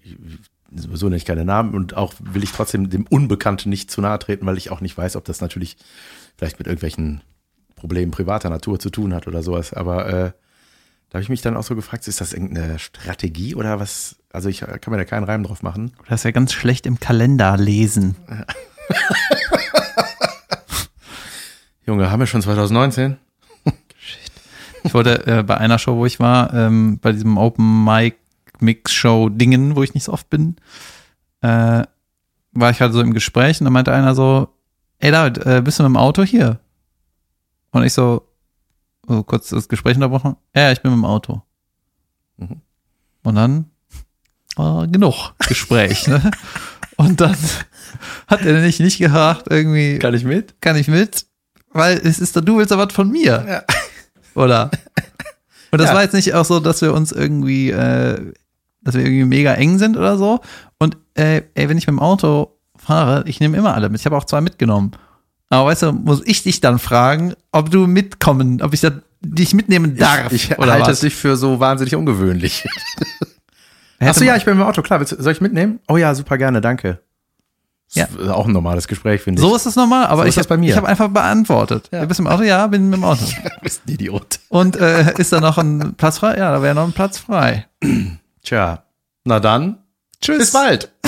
[SPEAKER 2] sowieso nicht keine Namen und auch will ich trotzdem dem Unbekannten nicht zu nahe treten, weil ich auch nicht weiß, ob das natürlich vielleicht mit irgendwelchen Problemen privater Natur zu tun hat oder sowas. Aber äh, da habe ich mich dann auch so gefragt, ist das irgendeine Strategie oder was? Also ich kann mir da keinen Reim drauf machen.
[SPEAKER 1] Das ist ja ganz schlecht im Kalender lesen.
[SPEAKER 2] Junge, haben wir schon 2019?
[SPEAKER 1] Ich wollte äh, bei einer Show, wo ich war, ähm, bei diesem Open Mic Mix Show Dingen, wo ich nicht so oft bin, äh, war ich halt so im Gespräch und da meinte einer so, ey David, äh, bist du mit dem Auto hier? Und ich so, so kurz das Gespräch unterbrochen, ja, ja, ich bin mit dem Auto.
[SPEAKER 2] Mhm.
[SPEAKER 1] Und dann war genug Gespräch, ne? Und dann hat er nicht, nicht gefragt, irgendwie,
[SPEAKER 2] Kann ich mit?
[SPEAKER 1] kann ich mit? Weil es ist, du willst ja was von mir.
[SPEAKER 2] Ja.
[SPEAKER 1] Oder? Und das
[SPEAKER 2] Ja.
[SPEAKER 1] war jetzt nicht auch so, dass wir uns irgendwie, äh, dass wir irgendwie mega eng sind oder so. Und äh, ey, wenn ich mit dem Auto fahre, ich nehme immer alle mit. Ich habe auch zwei mitgenommen. Aber weißt du, muss ich dich dann fragen, ob du mitkommen, ob ich da, dich mitnehmen darf
[SPEAKER 2] Ich, ich
[SPEAKER 1] oder
[SPEAKER 2] halte
[SPEAKER 1] was?
[SPEAKER 2] es nicht für so wahnsinnig ungewöhnlich. Achso, ja, ich bin im Auto, klar. Soll ich mitnehmen? Oh ja, super gerne, danke.
[SPEAKER 1] Ja.
[SPEAKER 2] Das ist Auch ein normales Gespräch, finde ich.
[SPEAKER 1] so ist es normal, aber
[SPEAKER 2] So
[SPEAKER 1] ich
[SPEAKER 2] das
[SPEAKER 1] habe hab einfach beantwortet.
[SPEAKER 2] Ja.
[SPEAKER 1] Du bist im Auto? Ja, bin mit dem Auto.
[SPEAKER 2] Du bist ein Idiot.
[SPEAKER 1] Und äh, ist da noch ein Platz frei? Ja, da wäre noch ein Platz frei.
[SPEAKER 2] Tja, na dann,
[SPEAKER 1] Tschüss.
[SPEAKER 2] bis bald.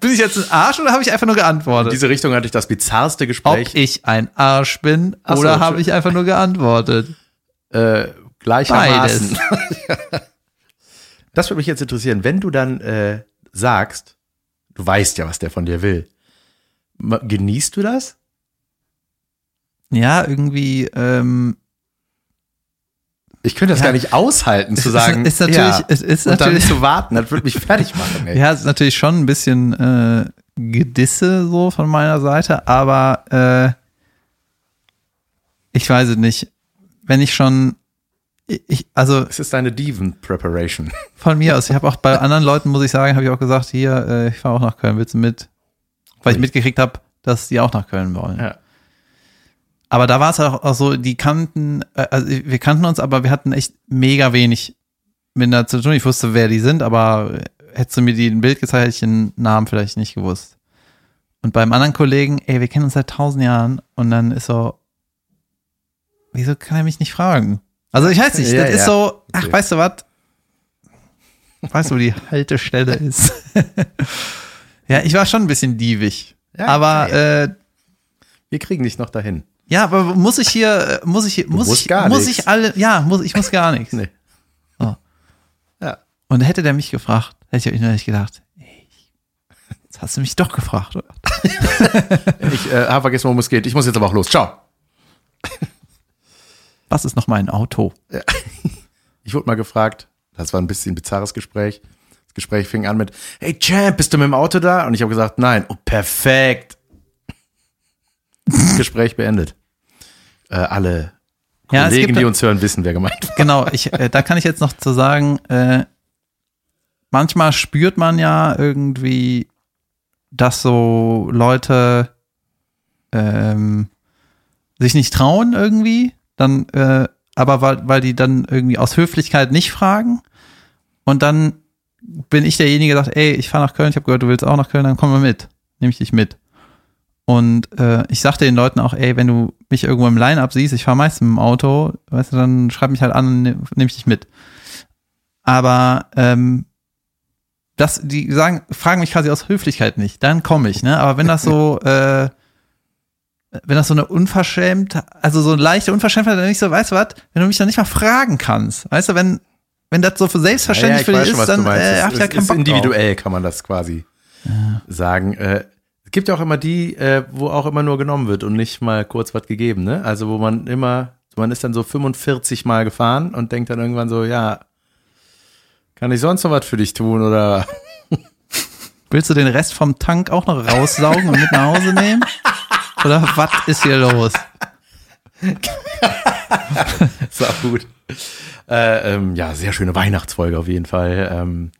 [SPEAKER 1] Bin ich jetzt ein Arsch oder habe ich einfach nur
[SPEAKER 2] In
[SPEAKER 1] geantwortet?
[SPEAKER 2] diese Richtung hatte ich das bizarrste
[SPEAKER 1] Ob
[SPEAKER 2] Gespräch.
[SPEAKER 1] ich ein Arsch bin
[SPEAKER 2] Ach so,
[SPEAKER 1] oder habe
[SPEAKER 2] Entschuldigung.
[SPEAKER 1] ich einfach nur geantwortet?
[SPEAKER 2] Äh, gleichermaßen. Das würde mich jetzt interessieren. Wenn du dann äh, sagst, du weißt ja, was der von dir will, genießt du das?
[SPEAKER 1] Ja, irgendwie, ähm,
[SPEAKER 2] Ich könnte das
[SPEAKER 1] Ja.
[SPEAKER 2] gar nicht aushalten, zu
[SPEAKER 1] Es ist-
[SPEAKER 2] sagen,
[SPEAKER 1] ist natürlich-
[SPEAKER 2] ja,
[SPEAKER 1] es ist
[SPEAKER 2] und dann
[SPEAKER 1] natürlich-
[SPEAKER 2] zu warten, das würde mich fertig machen. Ey.
[SPEAKER 1] ja, ist natürlich schon ein bisschen äh, Gedisse so von meiner Seite, aber äh, ich weiß es nicht. Wenn ich schon, ich, also
[SPEAKER 2] Es ist deine Diven-Preparation.
[SPEAKER 1] von mir aus, ich habe auch bei anderen Leuten, muss ich sagen, habe ich auch gesagt, hier, äh, ich fahre auch nach Köln, willst du mit? Weil ich mitgekriegt habe, dass die auch nach Köln wollen.
[SPEAKER 2] Ja.
[SPEAKER 1] Aber da war es auch, auch so, die kannten, äh, also wir kannten uns, aber wir hatten echt mega wenig miteinander zu tun. Ich wusste, wer die sind, aber hättest du mir die ein Bild gezeigt, hätte ich den Namen vielleicht nicht gewusst. Und beim anderen Kollegen, ey, wir kennen uns seit tausend Jahren und dann ist so, wieso kann er mich nicht fragen? Also ich weiß nicht,
[SPEAKER 2] Ja,
[SPEAKER 1] das ist
[SPEAKER 2] ja.
[SPEAKER 1] so, ach,
[SPEAKER 2] Okay.
[SPEAKER 1] weißt du was? Weißt du, wo die Haltestelle ist? ja, ich war schon ein bisschen dievig.
[SPEAKER 2] Ja,
[SPEAKER 1] aber äh,
[SPEAKER 2] Wir kriegen dich noch dahin.
[SPEAKER 1] Ja, aber muss ich hier, äh, muss ich hier, muss ich,
[SPEAKER 2] gar
[SPEAKER 1] muss
[SPEAKER 2] nichts.
[SPEAKER 1] ich alle, ja, muss, ich muss gar nichts.
[SPEAKER 2] Nee.
[SPEAKER 1] So.
[SPEAKER 2] Ja.
[SPEAKER 1] Und hätte der mich gefragt, hätte ich natürlich gedacht, ey, jetzt hast du mich doch gefragt, oder?
[SPEAKER 2] Ich äh, habe vergessen, worum es geht. Ich muss jetzt aber auch los. Ciao.
[SPEAKER 1] Was ist noch mein Auto?
[SPEAKER 2] Ich wurde mal gefragt, das war ein bisschen ein bizarres Gespräch. Das Gespräch fing an mit, hey Champ, bist du mit dem Auto da? Und ich habe gesagt, nein. Oh, perfekt. Gespräch beendet. Äh, alle
[SPEAKER 1] Ja,
[SPEAKER 2] Kollegen, die uns hören, wissen, wer gemeint war.
[SPEAKER 1] Genau, ich, äh, da kann ich jetzt noch zu sagen, äh, manchmal spürt man ja irgendwie, dass so Leute ähm, sich nicht trauen irgendwie, dann, äh, aber weil, weil die dann irgendwie aus Höflichkeit nicht fragen und dann bin ich derjenige, der sagt, ey, ich fahre nach Köln, ich habe gehört, du willst auch nach Köln, dann komm mal mit, nehme ich dich mit. Und äh, ich sagte den Leuten auch, ey, wenn du mich irgendwo im Line-Up siehst, ich fahre meistens dem Auto, weißt du, dann schreib mich halt an und nehme nehm ich dich mit. Aber ähm, das, die sagen, fragen mich quasi aus Höflichkeit nicht, dann komme ich, ne? Aber wenn das so, äh, wenn das so eine unverschämt, also so eine leichte Unverschämtheit, dann nicht so, weißt du was, wenn du mich dann nicht mal fragen kannst, weißt du, wenn, wenn das so für selbstverständlich für dich ist, dann äh, hab ich ja keinen
[SPEAKER 2] ist
[SPEAKER 1] Bock drauf.
[SPEAKER 2] individuell, kann man das quasi sagen. Äh, gibt ja auch immer die, äh, wo auch immer nur genommen wird und nicht mal kurz was gegeben, ne? Also wo man immer, man ist dann so 45 Mal gefahren und denkt dann irgendwann so, ja, kann ich sonst noch was für dich tun oder
[SPEAKER 1] Willst du den Rest vom Tank auch noch raussaugen und mit nach Hause nehmen? Oder was ist hier los?
[SPEAKER 2] ist auch gut. Äh, ähm, ja, sehr schöne Weihnachtsfolge auf jeden Fall. Ähm,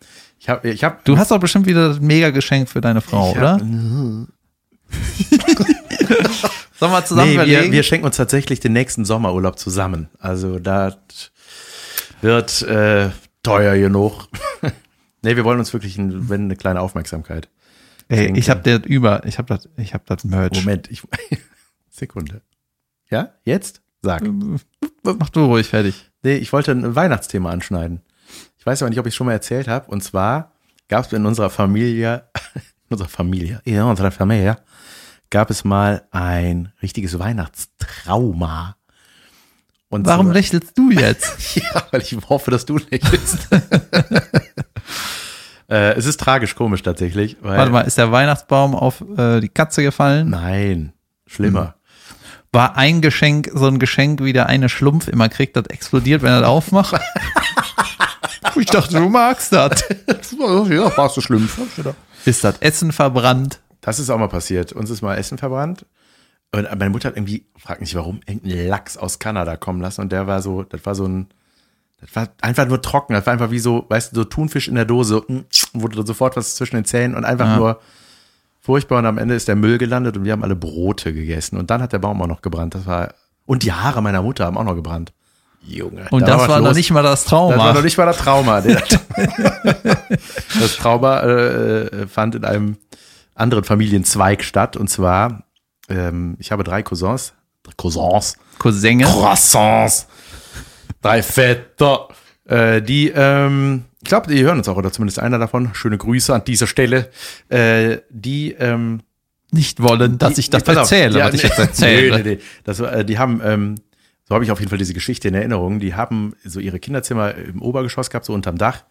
[SPEAKER 2] ich habe, ich habe,
[SPEAKER 1] Du hast doch bestimmt wieder das Mega-Geschenk für deine Frau,
[SPEAKER 2] Ich
[SPEAKER 1] oder?
[SPEAKER 2] hab-
[SPEAKER 1] Sollen wir zusammen
[SPEAKER 2] nee, wir,
[SPEAKER 1] überlegen?
[SPEAKER 2] wir schenken uns tatsächlich den nächsten Sommerurlaub zusammen. Also das wird äh, teuer genug. nee, wir wollen uns wirklich ein, wenn eine kleine Aufmerksamkeit.
[SPEAKER 1] Ey, ich habe der über, ich habe das, ich habe das Merch.
[SPEAKER 2] Moment, ich Sekunde. Ja, jetzt? Sag.
[SPEAKER 1] Mach du ruhig fertig.
[SPEAKER 2] Nee, ich wollte ein Weihnachtsthema anschneiden. Ich weiß aber nicht, ob ich schon mal erzählt habe. Und zwar gab es in unserer Familie, in unserer Familie, in unserer Familie, gab es mal ein richtiges Weihnachtstrauma. Und
[SPEAKER 1] Warum
[SPEAKER 2] zwar-
[SPEAKER 1] lächelst du jetzt?
[SPEAKER 2] Ja, weil ich hoffe, dass du lächelst. äh, es ist tragisch komisch tatsächlich.
[SPEAKER 1] Warte mal, ist der Weihnachtsbaum auf äh, die Katze gefallen?
[SPEAKER 2] Nein, schlimmer.
[SPEAKER 1] War ein Geschenk so ein Geschenk, wie der eine Schlumpf immer kriegt, das explodiert, wenn er das aufmacht? ich dachte, du magst das.
[SPEAKER 2] Ja, warst du schlimm.
[SPEAKER 1] Ist das Essen verbrannt?
[SPEAKER 2] Das ist auch mal passiert. Uns ist mal Essen verbrannt. Und meine Mutter hat irgendwie, frag nicht warum, irgendeinen Lachs aus Kanada kommen lassen. Und der war so, das war so ein, das war einfach nur trocken. Das war einfach wie so, weißt du, so Thunfisch in der Dose. mm, Wurde sofort was zwischen den Zähnen und einfach
[SPEAKER 1] Ja.
[SPEAKER 2] nur furchtbar. Und am Ende ist der Müll gelandet und wir haben alle Brote gegessen. Und dann hat der Baum auch noch gebrannt. Das war, und die Haare meiner Mutter haben auch noch gebrannt. Junge.
[SPEAKER 1] Und
[SPEAKER 2] da
[SPEAKER 1] das war noch nicht mal das Trauma.
[SPEAKER 2] Das war noch nicht mal das Trauma. Das Trauma äh, fand in einem anderen Familienzweig statt. Und zwar, ähm, ich habe drei Cousins. Cousins.
[SPEAKER 1] Cousine.
[SPEAKER 2] Croissants. Drei Vetter. Äh, die, ähm, ich glaube, die hören uns auch, oder zumindest einer davon. Schöne Grüße an dieser Stelle. Äh, die, ähm,
[SPEAKER 1] Nicht wollen, dass ich das
[SPEAKER 2] Pass auf.
[SPEAKER 1] erzähle,
[SPEAKER 2] Ja,
[SPEAKER 1] was ich jetzt erzähle.
[SPEAKER 2] Nee, nee, nee. Das, äh, die haben, ähm, so habe ich auf jeden Fall diese Geschichte in Erinnerung, die haben so ihre Kinderzimmer im Obergeschoss gehabt, so unterm Dach.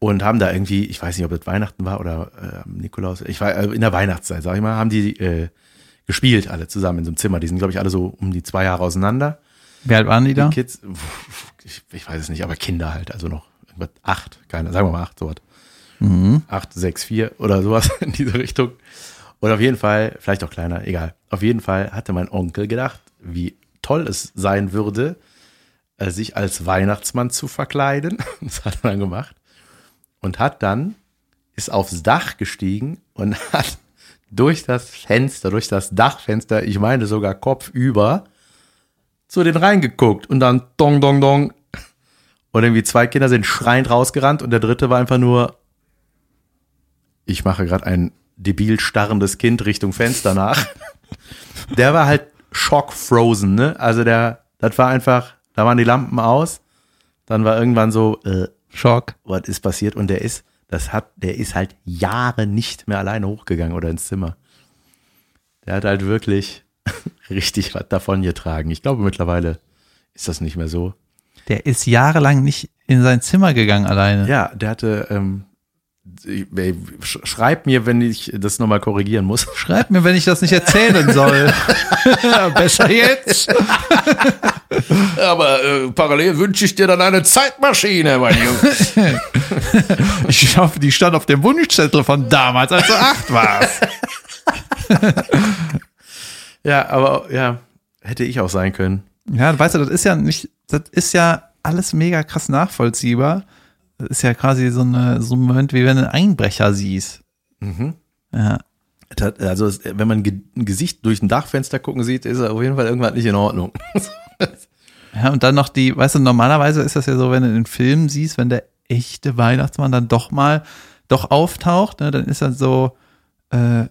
[SPEAKER 2] Und haben da irgendwie, ich weiß nicht, ob das Weihnachten war oder äh, Nikolaus, ich war äh, in der Weihnachtszeit, sag ich mal, haben die äh, gespielt alle zusammen in so einem Zimmer. Die sind, glaube ich, alle so um die zwei Jahre auseinander.
[SPEAKER 1] Wie alt waren die da?
[SPEAKER 2] Die Kids, pf, ich, ich weiß es nicht, aber Kinder halt, also noch acht, keine, sagen wir mal acht, sowas. Acht, sechs, vier oder sowas in diese Richtung. Und auf jeden Fall, vielleicht auch kleiner, egal. Auf jeden Fall hatte mein Onkel gedacht, wie toll es sein würde, äh, sich als Weihnachtsmann zu verkleiden. Das hat er dann gemacht. Und hat dann, ist aufs Dach gestiegen und hat durch das Fenster, durch das Dachfenster, ich meine sogar kopfüber, zu den reingeguckt und dann dong, dong, dong. Und irgendwie zwei Kinder sind schreiend rausgerannt und der dritte war einfach nur, ich mache gerade ein debil starrendes Kind Richtung Fenster nach. Der war halt schockfrozen, ne? Also der, das war einfach, da waren die Lampen aus. Dann war irgendwann so, äh,
[SPEAKER 1] Schock.
[SPEAKER 2] was ist passiert? Und der ist, das hat, der ist halt Jahre nicht mehr alleine hochgegangen oder ins Zimmer. Der hat halt wirklich richtig was davon getragen. Ich glaube, mittlerweile ist das nicht mehr so.
[SPEAKER 1] Der ist jahrelang nicht in sein Zimmer gegangen alleine.
[SPEAKER 2] Ja, der hatte, ähm, schreib mir, wenn ich das nochmal korrigieren muss.
[SPEAKER 1] Schreib mir, wenn ich das nicht erzählen soll. Besser jetzt.
[SPEAKER 2] Aber äh, parallel wünsche ich dir dann eine Zeitmaschine, mein Junge.
[SPEAKER 1] Ich hoffe, die stand auf dem Wunschzettel von damals, als du acht warst.
[SPEAKER 2] ja, aber ja, hätte ich auch sein können.
[SPEAKER 1] Ja, weißt du, das ist ja nicht, das ist ja alles mega krass nachvollziehbar. Das ist ja quasi so, eine, so ein Moment, wie wenn du einen Einbrecher siehst.
[SPEAKER 2] Mhm.
[SPEAKER 1] Ja.
[SPEAKER 2] Also, wenn man ein Gesicht durch ein Dachfenster gucken sieht, ist er auf jeden Fall irgendwas nicht in Ordnung.
[SPEAKER 1] Ja, und dann noch die, weißt du, normalerweise ist das ja so, wenn du in Filmen siehst, wenn der echte Weihnachtsmann dann doch mal doch auftaucht, ne, dann ist er so, äh,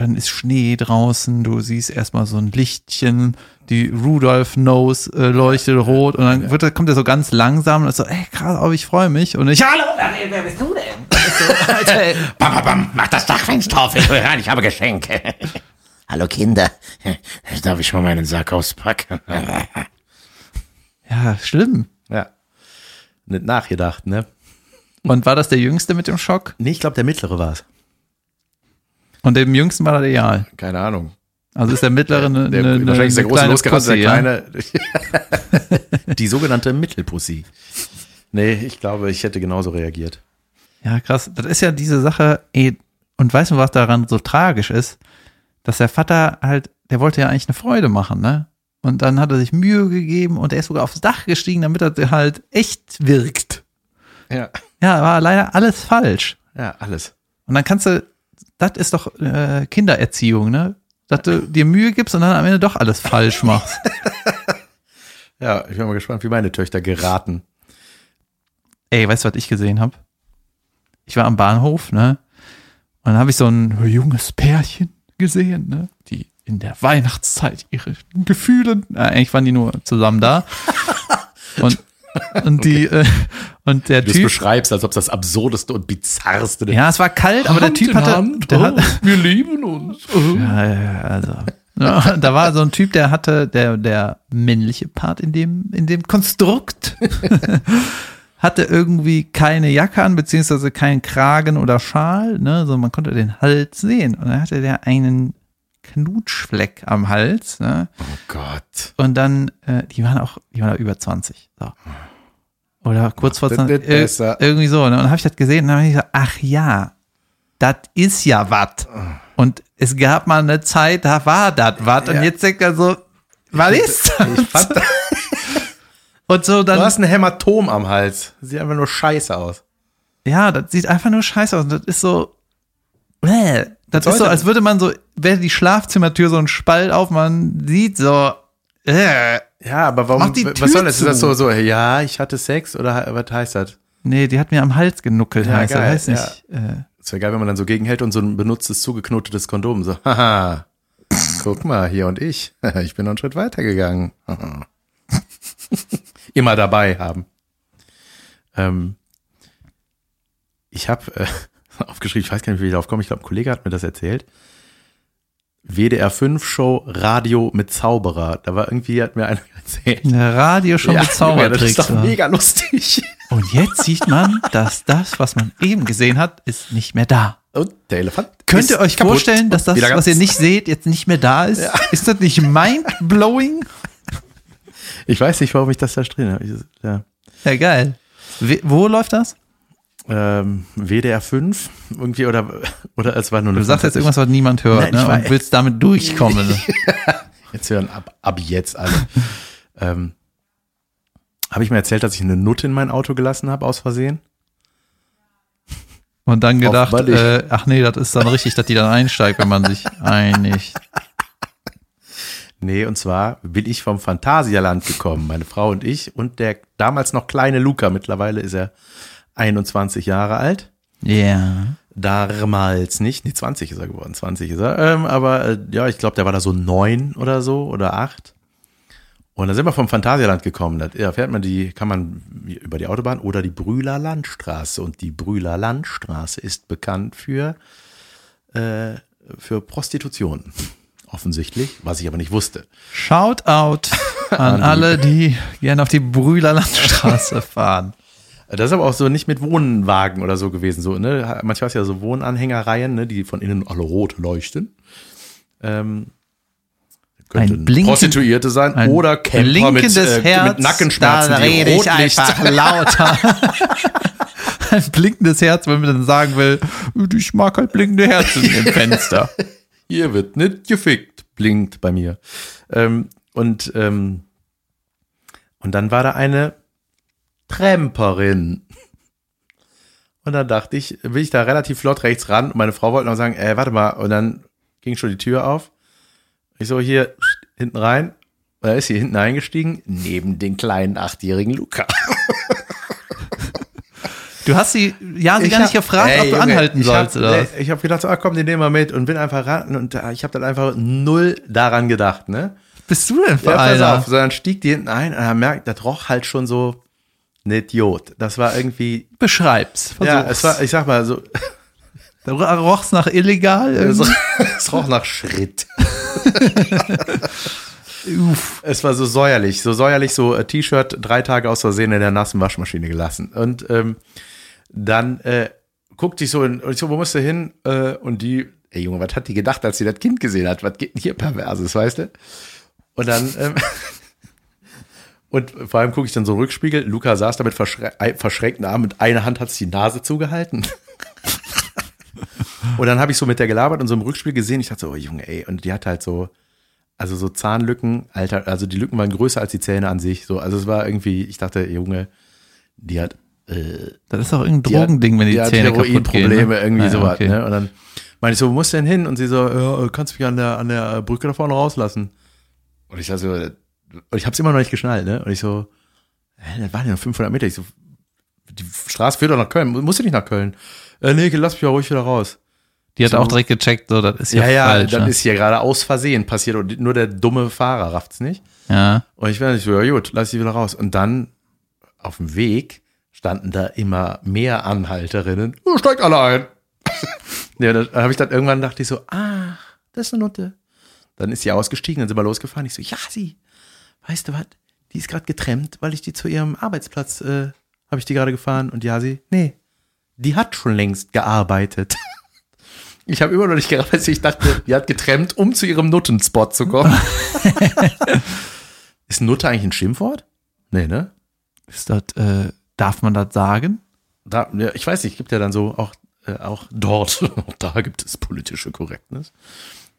[SPEAKER 1] dann ist Schnee draußen, du siehst erstmal so ein Lichtchen, die Rudolph Nose äh, leuchtet rot und dann wird, er- kommt er so ganz langsam und ist so, ey, krass, aber ich freue mich und ich, hallo,
[SPEAKER 3] Wer bist du denn? Bam, bam, bam, mach das Dachfenster auf, ich will hören, ich habe Geschenke. Hallo Kinder, darf ich mal meinen Sack auspacken?
[SPEAKER 1] ja, schlimm.
[SPEAKER 2] ja. Nicht nachgedacht, ne?
[SPEAKER 1] Und war das der Jüngste mit dem Schock?
[SPEAKER 2] Nee, ich glaube, der mittlere war es.
[SPEAKER 1] Und dem Jüngsten war das egal.
[SPEAKER 2] Keine Ahnung.
[SPEAKER 1] Also ist der Mittlere eine,
[SPEAKER 2] Der,
[SPEAKER 1] eine, eine,
[SPEAKER 2] wahrscheinlich ist der
[SPEAKER 1] eine
[SPEAKER 2] große
[SPEAKER 1] kleine
[SPEAKER 2] losgerannt, der
[SPEAKER 1] Pussy, ja?
[SPEAKER 2] kleine. die sogenannte Mittelpussy. Nee, ich glaube, ich hätte genauso reagiert.
[SPEAKER 1] Ja, krass. Das ist ja diese Sache, ey, und weißt du, was daran so tragisch ist? Dass der Vater halt, der wollte ja eigentlich eine Freude machen, ne? Und dann hat er sich Mühe gegeben und er ist sogar aufs Dach gestiegen, damit er halt echt wirkt.
[SPEAKER 2] Ja.
[SPEAKER 1] Ja, war leider alles falsch.
[SPEAKER 2] Ja, alles.
[SPEAKER 1] Und dann kannst du, das ist doch äh, Kindererziehung, ne? Dass du dir Mühe gibst und dann am Ende doch alles falsch machst.
[SPEAKER 2] Ja, ich bin mal gespannt, wie meine Töchter geraten.
[SPEAKER 1] Ey, weißt du, was ich gesehen habe? Ich war am Bahnhof, ne? Und dann habe ich so ein junges Pärchen gesehen, ne? Die in der Weihnachtszeit ihre Gefühle, äh, eigentlich waren die nur zusammen da. Und, und die, äh, und der
[SPEAKER 2] Du
[SPEAKER 1] Typ,
[SPEAKER 2] beschreibst, als ob es das absurdeste und bizarrste
[SPEAKER 1] ja, es war kalt, aber der Typ hatte, der hat,
[SPEAKER 2] wir lieben uns.
[SPEAKER 1] ja, ja, ja, also, ja, da war so ein Typ, der hatte, der, der männliche Part in dem, in dem Konstrukt, hatte irgendwie keine Jacke an, beziehungsweise keinen Kragen oder Schal, ne, so man konnte den Hals sehen. Und dann hatte der einen Knutschfleck am Hals, ne,
[SPEAKER 2] Oh Gott.
[SPEAKER 1] und dann, äh, die waren auch, die waren auch über 20, so. Oder kurz vor
[SPEAKER 2] das
[SPEAKER 1] 20,
[SPEAKER 2] nicht
[SPEAKER 1] ir-
[SPEAKER 2] besser.
[SPEAKER 1] irgendwie so, ne, und dann habe ich das gesehen und dann habe ich gesagt, ach ja, das ist ja was. Und es gab mal eine Zeit, da war das was. Und
[SPEAKER 2] Ja.
[SPEAKER 1] jetzt denkt er so, was ist das?
[SPEAKER 2] Du
[SPEAKER 1] Und so dann,
[SPEAKER 2] hast ein Hämatom am Hals. Sieht einfach nur scheiße aus.
[SPEAKER 1] ja, das sieht einfach nur scheiße aus. Und das ist so, äh, das ist so, als würde man so, wäre die Schlafzimmertür so ein Spalt auf, man sieht so, äh.
[SPEAKER 2] Ja, aber warum,
[SPEAKER 1] Mach die
[SPEAKER 2] was
[SPEAKER 1] Tür
[SPEAKER 2] soll das? Ist das so, so, ja, ich hatte Sex oder was heißt das?
[SPEAKER 1] Nee, die hat mir am Hals genuckelt,
[SPEAKER 2] Ja,
[SPEAKER 1] heißt das.
[SPEAKER 2] geil,
[SPEAKER 1] Weiß nicht. Äh,
[SPEAKER 2] Es wäre geil, wenn man dann so gegenhält und so ein benutztes, zugeknotetes Kondom so, haha, guck mal, hier und ich, ich bin noch einen Schritt weiter gegangen. Immer dabei haben. Ähm, ich habe äh, aufgeschrieben, ich weiß gar nicht, wie ich darauf komme, ich glaube, ein Kollege hat mir das erzählt. WDR 5 Show Radio mit Zauberer. Da war irgendwie, hat mir einer erzählt.
[SPEAKER 1] eine Radio schon mit
[SPEAKER 2] Junge, das ist doch
[SPEAKER 1] war.
[SPEAKER 2] mega lustig.
[SPEAKER 1] Und jetzt sieht man, dass das, was man eben gesehen hat, ist nicht mehr da.
[SPEAKER 2] Und der Elefant.
[SPEAKER 1] Könnt ihr euch vorstellen, dass das, was ihr nicht seht, jetzt nicht mehr da ist? Ist das nicht mind-blowing?
[SPEAKER 2] Ich weiß nicht, warum ich das da drin habe. Ja.
[SPEAKER 1] Ja, geil. Wo läuft das?
[SPEAKER 2] Ähm, WDR 5 irgendwie oder oder es war nur eine
[SPEAKER 1] Du sagst jetzt irgendwas, was niemand hört,
[SPEAKER 2] Nein, ich
[SPEAKER 1] ne? Und willst damit durchkommen.
[SPEAKER 2] Jetzt hören ab, ab jetzt alle. ähm, habe ich mir erzählt, dass ich eine Nutte in mein Auto gelassen habe aus Versehen?
[SPEAKER 1] Und dann gedacht, äh, ach nee, das ist dann richtig, dass die dann einsteigt, wenn man sich einigt.
[SPEAKER 2] Nee, und zwar bin ich vom Phantasialand gekommen, meine Frau und ich und der damals noch kleine Luca, mittlerweile ist er 21 Jahre alt.
[SPEAKER 1] Ja.
[SPEAKER 2] Damals nicht, nee, 20 ist er geworden, 20 ist er. Ähm, aber äh, ja, ich glaube, der war da so neun oder so oder acht. Und dann sind wir vom Phantasialand gekommen. Da fährt man die, kann man über die Autobahn oder die Brühler Landstraße. Und die Brühler Landstraße ist bekannt für, äh, für Prostitution. Offensichtlich, was ich aber nicht wusste.
[SPEAKER 1] Shout out an alle, die gerne auf die Brühler Landstraße fahren.
[SPEAKER 2] Das ist aber auch so nicht mit Wohnwagen oder so gewesen. So, ne? Manchmal ist ja so Wohnanhängerreihen, ne? die von innen alle rot leuchten. Ähm, Könnten
[SPEAKER 1] Blinken-
[SPEAKER 2] Prostituierte sein
[SPEAKER 1] ein
[SPEAKER 2] oder Camper mit,
[SPEAKER 1] blinkendes
[SPEAKER 2] äh,
[SPEAKER 1] Herz,
[SPEAKER 2] mit Nackenschmerzen,
[SPEAKER 1] da rede ich einfach lauter. ein blinkendes Herz, wenn man dann sagen will, ich mag halt blinkende Herzen im Fenster.
[SPEAKER 2] Hier wird nicht gefickt, blinkt bei mir. Ähm, und, ähm, und dann war da eine Tramperin. Und dann dachte ich, bin ich da relativ flott rechts ran und meine Frau wollte noch sagen, ey, warte mal. Und dann ging schon die Tür auf. Ich so, hier, hinten rein. Und da ist sie hinten eingestiegen, neben den kleinen achtjährigen Luca.
[SPEAKER 1] Du hast sie, ja, sie
[SPEAKER 2] Ich
[SPEAKER 1] gar nicht
[SPEAKER 2] hab-
[SPEAKER 1] gefragt,
[SPEAKER 2] Ey,
[SPEAKER 1] ob du
[SPEAKER 2] Junge,
[SPEAKER 1] anhalten sollst,
[SPEAKER 2] hab,
[SPEAKER 1] oder?
[SPEAKER 2] Ich habe gedacht, so, ah, komm, den nehmen wir mit und bin einfach ran und äh, ich habe dann einfach null daran gedacht, ne?
[SPEAKER 1] Bist du denn für
[SPEAKER 2] Ja, pass auf, sondern stieg die hinten ein und er merkt, das roch halt schon so ein Idiot. Das war irgendwie,
[SPEAKER 1] Beschreib's.
[SPEAKER 2] ja,
[SPEAKER 1] versuch's.
[SPEAKER 2] es war, ich sag mal so,
[SPEAKER 1] Da roch's nach illegal.
[SPEAKER 2] es, es roch nach Schritt.
[SPEAKER 1] Uff.
[SPEAKER 2] Es war so säuerlich, so säuerlich, so äh, T-Shirt drei Tage aus Versehen in der nassen Waschmaschine gelassen. Und ähm, dann äh, guckte ich so in, und ich so, wo musst du hin? Äh, und die, ey Junge, was hat die gedacht, als sie das Kind gesehen hat? Was geht denn hier perverses, weißt du? Und dann, ähm, und vor allem gucke ich dann so Rückspiegel, Luca saß da mit verschrä ei- verschränkten Armen, mit einer Hand hat sie die Nase zugehalten. und dann habe ich so mit der gelabert und so im Rückspiel gesehen, ich dachte so, oh Junge, ey, und die hat halt so, also so Zahnlücken, Alter, also die Lücken waren größer als die Zähne an sich. So, also es war irgendwie, ich dachte, Junge, die hat, äh,
[SPEAKER 1] Das ist doch irgendein Drogending, wenn die,
[SPEAKER 2] die
[SPEAKER 1] Zähne kaputt gehen.
[SPEAKER 2] Heroinprobleme,
[SPEAKER 1] ne?
[SPEAKER 2] irgendwie
[SPEAKER 1] Ah,
[SPEAKER 2] sowas.
[SPEAKER 1] okay.
[SPEAKER 2] Ne? Und dann meine ich so, wo musst du denn hin? Und sie so, ja, kannst mich an der, an der Brücke da vorne rauslassen. Und ich sag so, und ich hab's immer noch nicht geschnallt, ne? Und ich so, hä, das waren ja noch 500 Meter. Ich so, die Straße führt doch nach Köln. Musst du nicht nach Köln? Äh, nee, lass mich ja ruhig wieder raus.
[SPEAKER 1] Die hat
[SPEAKER 2] So.
[SPEAKER 1] auch direkt gecheckt, so, das ist ja,
[SPEAKER 2] Ja, ja,
[SPEAKER 1] falsch.
[SPEAKER 2] das
[SPEAKER 1] ne?
[SPEAKER 2] ist hier gerade aus Versehen passiert und nur der dumme Fahrer rafft's nicht.
[SPEAKER 1] ja.
[SPEAKER 2] Und ich war nicht so, ja gut, lass sie wieder raus. Und dann auf dem Weg standen da immer mehr Anhalterinnen. Oh, steigt alle ein. ja, dann habe ich dann irgendwann dachte ich so, ah, das ist eine Nutte. Dann ist sie ausgestiegen, dann sind wir losgefahren. Ich so, ja, sie, weißt du was? Die ist gerade getrennt, weil ich die zu ihrem Arbeitsplatz, äh, habe ich die gerade gefahren. Und ja, sie, nee, die hat schon längst gearbeitet. Ich habe immer noch nicht gerafft, ich dachte, die hat getrennt, um zu ihrem Nuttenspot zu kommen. Ist Nutte eigentlich ein Schimpfwort? Nee, ne?
[SPEAKER 1] Ist das, äh, darf man das sagen?
[SPEAKER 2] Da, ja, ich weiß nicht, gibt ja dann so auch, äh, auch dort, auch da gibt es politische Korrektness.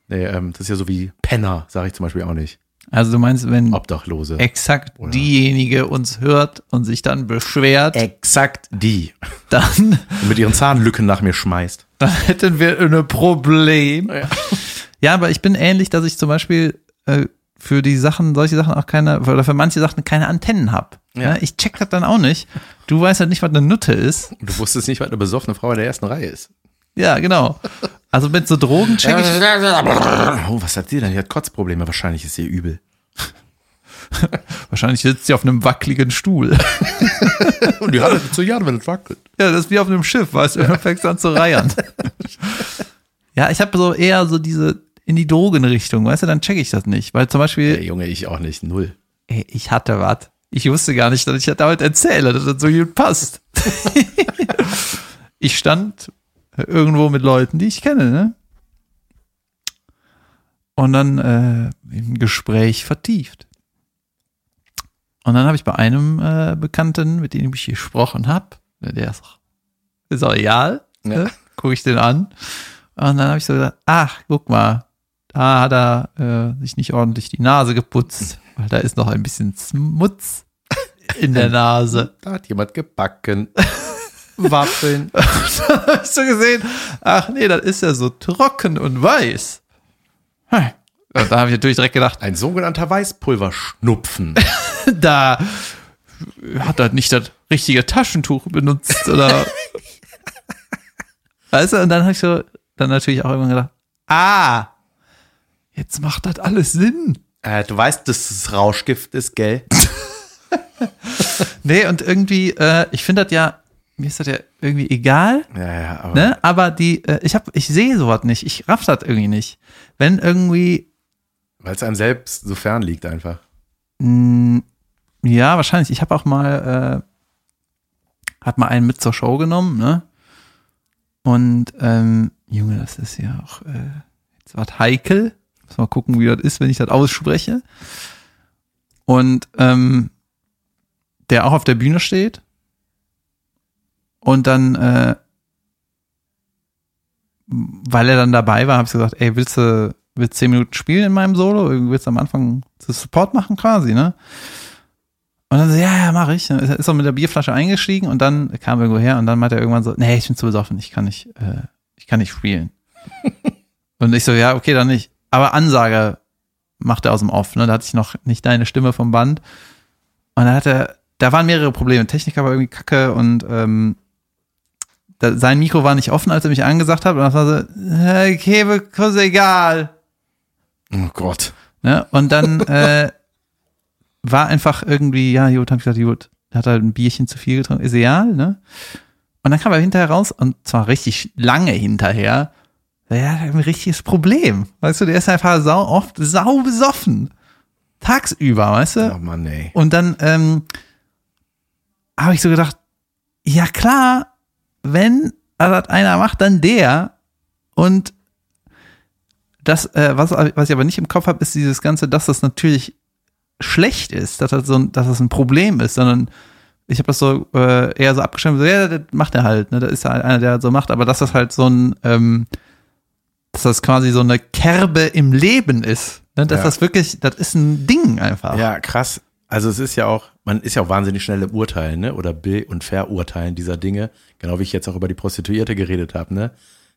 [SPEAKER 2] Nee, ähm, das ist ja so wie Penner, sage ich zum Beispiel auch nicht.
[SPEAKER 1] Also du meinst, wenn
[SPEAKER 2] Obdachlose.
[SPEAKER 1] exakt diejenige uns hört und sich dann beschwert,
[SPEAKER 2] Exakt die.
[SPEAKER 1] dann,
[SPEAKER 2] Und mit ihren Zahnlücken nach mir schmeißt.
[SPEAKER 1] dann hätten wir ein Problem.
[SPEAKER 2] Ja.
[SPEAKER 1] Aber ich bin ähnlich, dass ich zum Beispiel äh, für die Sachen, solche Sachen auch keine, oder für manche Sachen keine Antennen habe.
[SPEAKER 2] Ja.
[SPEAKER 1] Ja. ich check das dann auch nicht. Du weißt halt nicht, was eine Nutte ist.
[SPEAKER 2] Du wusstest nicht, was eine besoffene Frau in der ersten Reihe ist.
[SPEAKER 1] Ja, genau. Also mit so Drogen check ich.
[SPEAKER 2] Oh, was hat sie denn? Die hat Kotzprobleme. Wahrscheinlich ist ihr übel.
[SPEAKER 1] Wahrscheinlich sitzt sie auf einem wackeligen Stuhl.
[SPEAKER 2] Und die hat es zu Jahren, wenn es wackelt.
[SPEAKER 1] Ja, das ist wie auf einem Schiff, weißt du, du fängst an zu reiern. ja, ich habe so eher so diese in die Drogenrichtung, weißt du, dann check ich das nicht. Weil zum Beispiel,
[SPEAKER 2] Ey, Junge, ich auch nicht. Null.
[SPEAKER 1] ey, ich hatte was. Ich wusste gar nicht, dass ich das damit erzähle, dass das so gut passt. ich stand irgendwo mit Leuten, die ich kenne, ne? Und dann äh, im Gespräch vertieft. Und dann habe ich bei einem äh, Bekannten, mit dem ich gesprochen habe, der ist, ist auch egal,
[SPEAKER 2] Ja.
[SPEAKER 1] ne? gucke ich den an. Und dann habe ich so gesagt, ach, guck mal, da hat er äh, sich nicht ordentlich die Nase geputzt, weil da ist noch ein bisschen Schmutz in der Nase.
[SPEAKER 2] Da hat jemand gebacken. Waffeln.
[SPEAKER 1] habe ich so gesehen, ach nee, das ist ja so trocken und weiß. Hm. Und da habe ich natürlich direkt gedacht,
[SPEAKER 2] Ein sogenannter Weißpulverschnupfen.
[SPEAKER 1] da hat er nicht das richtige Taschentuch benutzt oder weißt du, und dann habe ich so dann natürlich auch irgendwann gedacht, ah, jetzt macht das alles Sinn.
[SPEAKER 2] äh, du weißt, dass das Rauschgift ist, gell?
[SPEAKER 1] Nee, und irgendwie, äh, ich finde das ja, mir ist das ja irgendwie egal,
[SPEAKER 2] Ja, ja, aber.
[SPEAKER 1] ne? Aber die, äh, ich hab, ich sehe sowas nicht, ich raff das irgendwie nicht. Wenn irgendwie,
[SPEAKER 2] Weil es einem selbst so fern liegt einfach.
[SPEAKER 1] mh, ja, wahrscheinlich, ich habe auch mal, äh, hat mal einen mit zur Show genommen, ne? Und, ähm, Junge, das ist ja auch, äh, jetzt was heikel. Muss mal gucken, wie das ist, wenn ich das ausspreche. Und ähm, der auch auf der Bühne steht. Und dann, äh, weil er dann dabei war, habe ich gesagt, ey, willst du, willst zehn Minuten spielen in meinem Solo? Willst du am Anfang das Support machen quasi, ne? Und dann so, ja, ja, mach ich. Dann er ist er mit der Bierflasche eingestiegen und dann kam er irgendwo her und dann meinte er irgendwann so, nee, ich bin zu besoffen, ich kann nicht, äh, ich kann nicht spielen. und ich so, ja, okay, dann nicht. Aber Ansage macht er aus dem Off, ne? Da hatte ich noch nicht deine Stimme vom Band. Und dann hat er, da waren mehrere Probleme. Techniker war irgendwie kacke und ähm, da, sein Mikro war nicht offen, als er mich angesagt hat. Und das war so, äh, okay, kurz egal.
[SPEAKER 2] Oh Gott.
[SPEAKER 1] Ne? Und dann äh, war einfach irgendwie, ja, gut, hab ich gesagt, der hat halt ein Bierchen zu viel getrunken, ist egal, ne? Und dann kam er hinterher raus, und zwar richtig lange hinterher, ja, ein richtiges Problem. Weißt du, der ist einfach sau oft sau besoffen. Tagsüber, weißt du?
[SPEAKER 2] Oh Mann, ey.
[SPEAKER 1] Und dann ähm, habe ich so gedacht, ja klar, wenn das einer macht, dann der. Und das, äh, was, was ich aber nicht im Kopf habe, ist dieses Ganze, dass das natürlich schlecht ist, dass das so ein, dass das ein Problem ist, sondern ich habe das so äh, eher so abgestimmt, so, ja, das macht er halt, ne? Das ist halt einer, der das so macht, aber dass das halt so ein, ähm, dass das quasi so eine Kerbe im Leben ist. Ne? Dass
[SPEAKER 2] Ja.
[SPEAKER 1] das wirklich, das ist ein Ding einfach.
[SPEAKER 2] Ja, krass. Also es ist ja auch, man ist ja auch wahnsinnig schnell im Urteilen, ne? Oder Be- und Verurteilen dieser Dinge. Genau wie ich jetzt auch über die Prostituierte geredet habe, ne?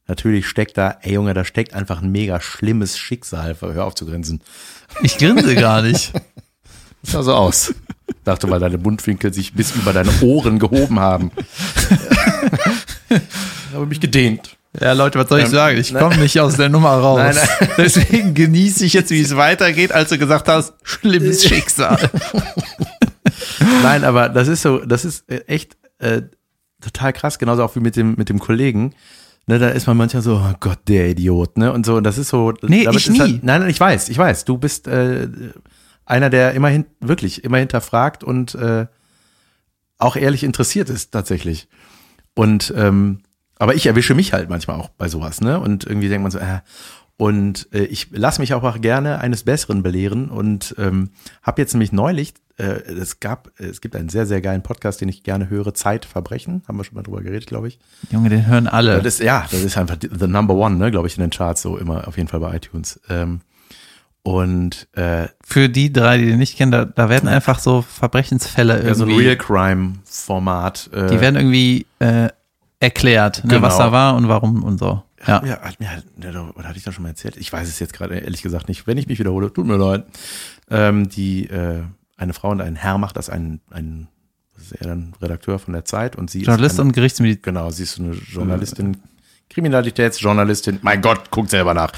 [SPEAKER 2] Natürlich steckt da, ey Junge, da steckt einfach ein mega schlimmes Schicksal. Hör auf zu grinsen.
[SPEAKER 1] Ich grinse gar nicht.
[SPEAKER 2] Sah so aus. Dachte, weil deine Mundwinkel sich bis über deine Ohren gehoben haben. Ich habe mich gedehnt.
[SPEAKER 1] Ja, Leute, was soll ich
[SPEAKER 2] Ähm,
[SPEAKER 1] sagen? Ich
[SPEAKER 2] nein.
[SPEAKER 1] komme nicht aus der Nummer raus.
[SPEAKER 2] Nein, nein.
[SPEAKER 1] Deswegen genieße ich jetzt, wie es weitergeht, als du gesagt hast, schlimmes Schicksal.
[SPEAKER 2] Nein, aber das ist so, das ist äh, echt äh, total krass, genauso auch wie mit dem, mit dem Kollegen. Ne, da ist man manchmal so, oh Gott, der Idiot, ne? Und so, und das ist so.
[SPEAKER 1] Nee,
[SPEAKER 2] damit
[SPEAKER 1] ich
[SPEAKER 2] ist
[SPEAKER 1] nie.
[SPEAKER 2] Halt, nein, nein, ich weiß, ich weiß. Du bist äh, einer, der immerhin, wirklich, immer hinterfragt und äh, auch ehrlich interessiert ist, tatsächlich. Und ähm, aber ich erwische mich halt manchmal auch bei sowas, ne? Und irgendwie denkt man so, äh, und äh, ich lasse mich auch, auch gerne eines Besseren belehren und ähm, habe jetzt nämlich neulich, äh, es gab, es gibt einen sehr, sehr geilen Podcast, den ich gerne höre, Zeitverbrechen, haben wir schon mal drüber geredet, glaube ich.
[SPEAKER 1] Junge, den hören alle.
[SPEAKER 2] Das ist, ja, das ist einfach the number one, ne, glaube ich, in den Charts, so immer auf jeden Fall bei iTunes. Ähm, und äh,
[SPEAKER 1] Für die drei, die den nicht kennen, da, da werden einfach so Verbrechensfälle irgendwie,
[SPEAKER 2] ja, so ein Real Crime-Format. Äh,
[SPEAKER 1] die werden irgendwie äh, erklärt, ne,
[SPEAKER 2] Genau.
[SPEAKER 1] was da war und warum und so. Ja.
[SPEAKER 2] Ja, hat mir, oder hatte ich das schon mal erzählt? Ich weiß es jetzt gerade ehrlich gesagt nicht. Wenn ich mich wiederhole, tut mir leid. Ähm, die, äh, eine Frau und ein Herr macht das, ein, ein, was ist er dann, Redakteur von der Zeit und sie
[SPEAKER 1] Journalist
[SPEAKER 2] ist eine,
[SPEAKER 1] und Gerichtsmedizin.
[SPEAKER 2] genau, sie ist so eine Journalistin, Kriminalitätsjournalistin. Mein Gott, guckt selber nach.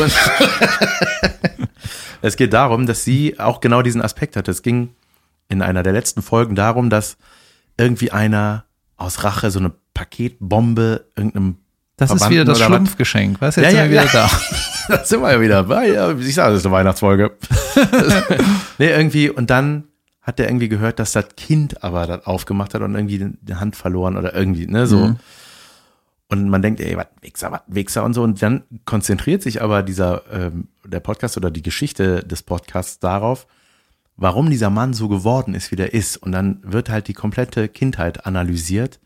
[SPEAKER 2] Und es geht darum, dass sie auch genau diesen Aspekt hat. Es ging in einer der letzten Folgen darum, dass irgendwie einer aus Rache so eine Paketbombe irgendeinem
[SPEAKER 1] Das ist wieder das
[SPEAKER 2] was?
[SPEAKER 1] Schlumpfgeschenk. Du, jetzt
[SPEAKER 2] Ja,
[SPEAKER 1] sind wir
[SPEAKER 2] ja,
[SPEAKER 1] wieder
[SPEAKER 2] ja.
[SPEAKER 1] da.
[SPEAKER 2] da sind wir ja wieder. Weil, ja, ich sage, das ist eine Weihnachtsfolge. nee, irgendwie, und dann hat der irgendwie gehört, dass das Kind aber das aufgemacht hat und irgendwie die Hand verloren oder irgendwie, ne, so.
[SPEAKER 1] Mhm.
[SPEAKER 2] Und man denkt, ey, was Wichser, was Wichser und so. Und dann konzentriert sich aber dieser, ähm, der Podcast oder die Geschichte des Podcasts darauf, warum dieser Mann so geworden ist, wie der ist. Und dann wird halt die komplette Kindheit analysiert.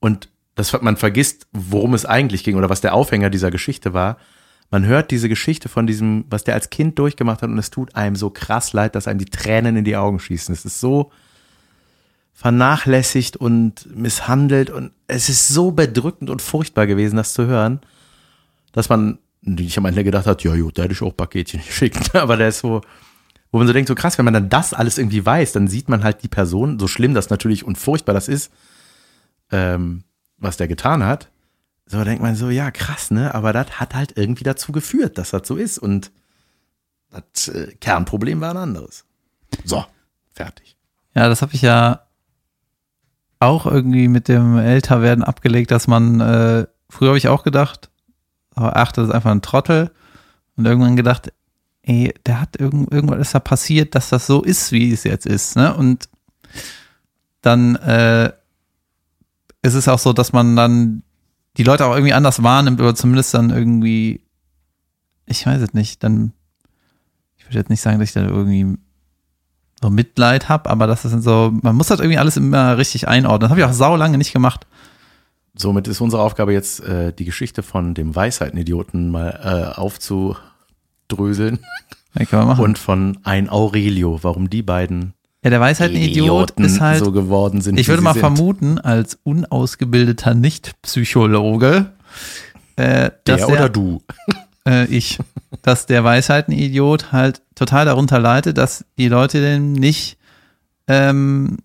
[SPEAKER 2] Und das, man vergisst, worum es eigentlich ging oder was der Aufhänger dieser Geschichte war. Man hört diese Geschichte von diesem, was der als Kind durchgemacht hat und es tut einem so krass leid, dass einem die Tränen in die Augen schießen. Es ist so vernachlässigt und misshandelt und es ist so bedrückend und furchtbar gewesen, das zu hören, dass man nicht am Ende gedacht hat, ja gut, da hätte ich auch Paketchen geschickt, aber der ist so, wo man so denkt, so krass, wenn man dann das alles irgendwie weiß, dann sieht man halt die Person, so schlimm das natürlich und furchtbar das ist, ähm, was der getan hat, so denkt man so, ja krass, ne, aber das hat halt irgendwie dazu geführt, dass das so ist und das äh, Kernproblem war ein anderes. So, fertig.
[SPEAKER 1] Ja, das habe ich ja auch irgendwie mit dem Älterwerden abgelegt, dass man, äh, früher habe ich auch gedacht, oh, ach, das ist einfach ein Trottel. Und irgendwann gedacht, ey, der hat irgend, irgendwas ist da passiert, dass das so ist, wie es jetzt ist, ne? Und dann äh, ist es auch so, dass man dann die Leute auch irgendwie anders wahrnimmt oder zumindest dann irgendwie, ich weiß es nicht, dann ich würde jetzt nicht sagen, dass ich da irgendwie so Mitleid habe, aber das ist so, man muss das irgendwie alles immer richtig einordnen. Das habe ich auch saulange nicht gemacht.
[SPEAKER 2] Somit ist unsere Aufgabe jetzt, äh, die Geschichte von dem Weisheitenidioten mal äh, aufzudröseln.
[SPEAKER 1] Ja, kann man machen.
[SPEAKER 2] Und von ein Aurelio, warum die beiden
[SPEAKER 1] ja, der weiß halt, ein Idiot ist halt,
[SPEAKER 2] so geworden sind.
[SPEAKER 1] ich würde mal
[SPEAKER 2] sind.
[SPEAKER 1] vermuten, als unausgebildeter Nicht-Psychologe, äh, dass
[SPEAKER 2] Der
[SPEAKER 1] der,
[SPEAKER 2] oder du.
[SPEAKER 1] äh, ich, dass der Weisheitenidiot halt total darunter leidet, dass die Leute den nicht, ähm,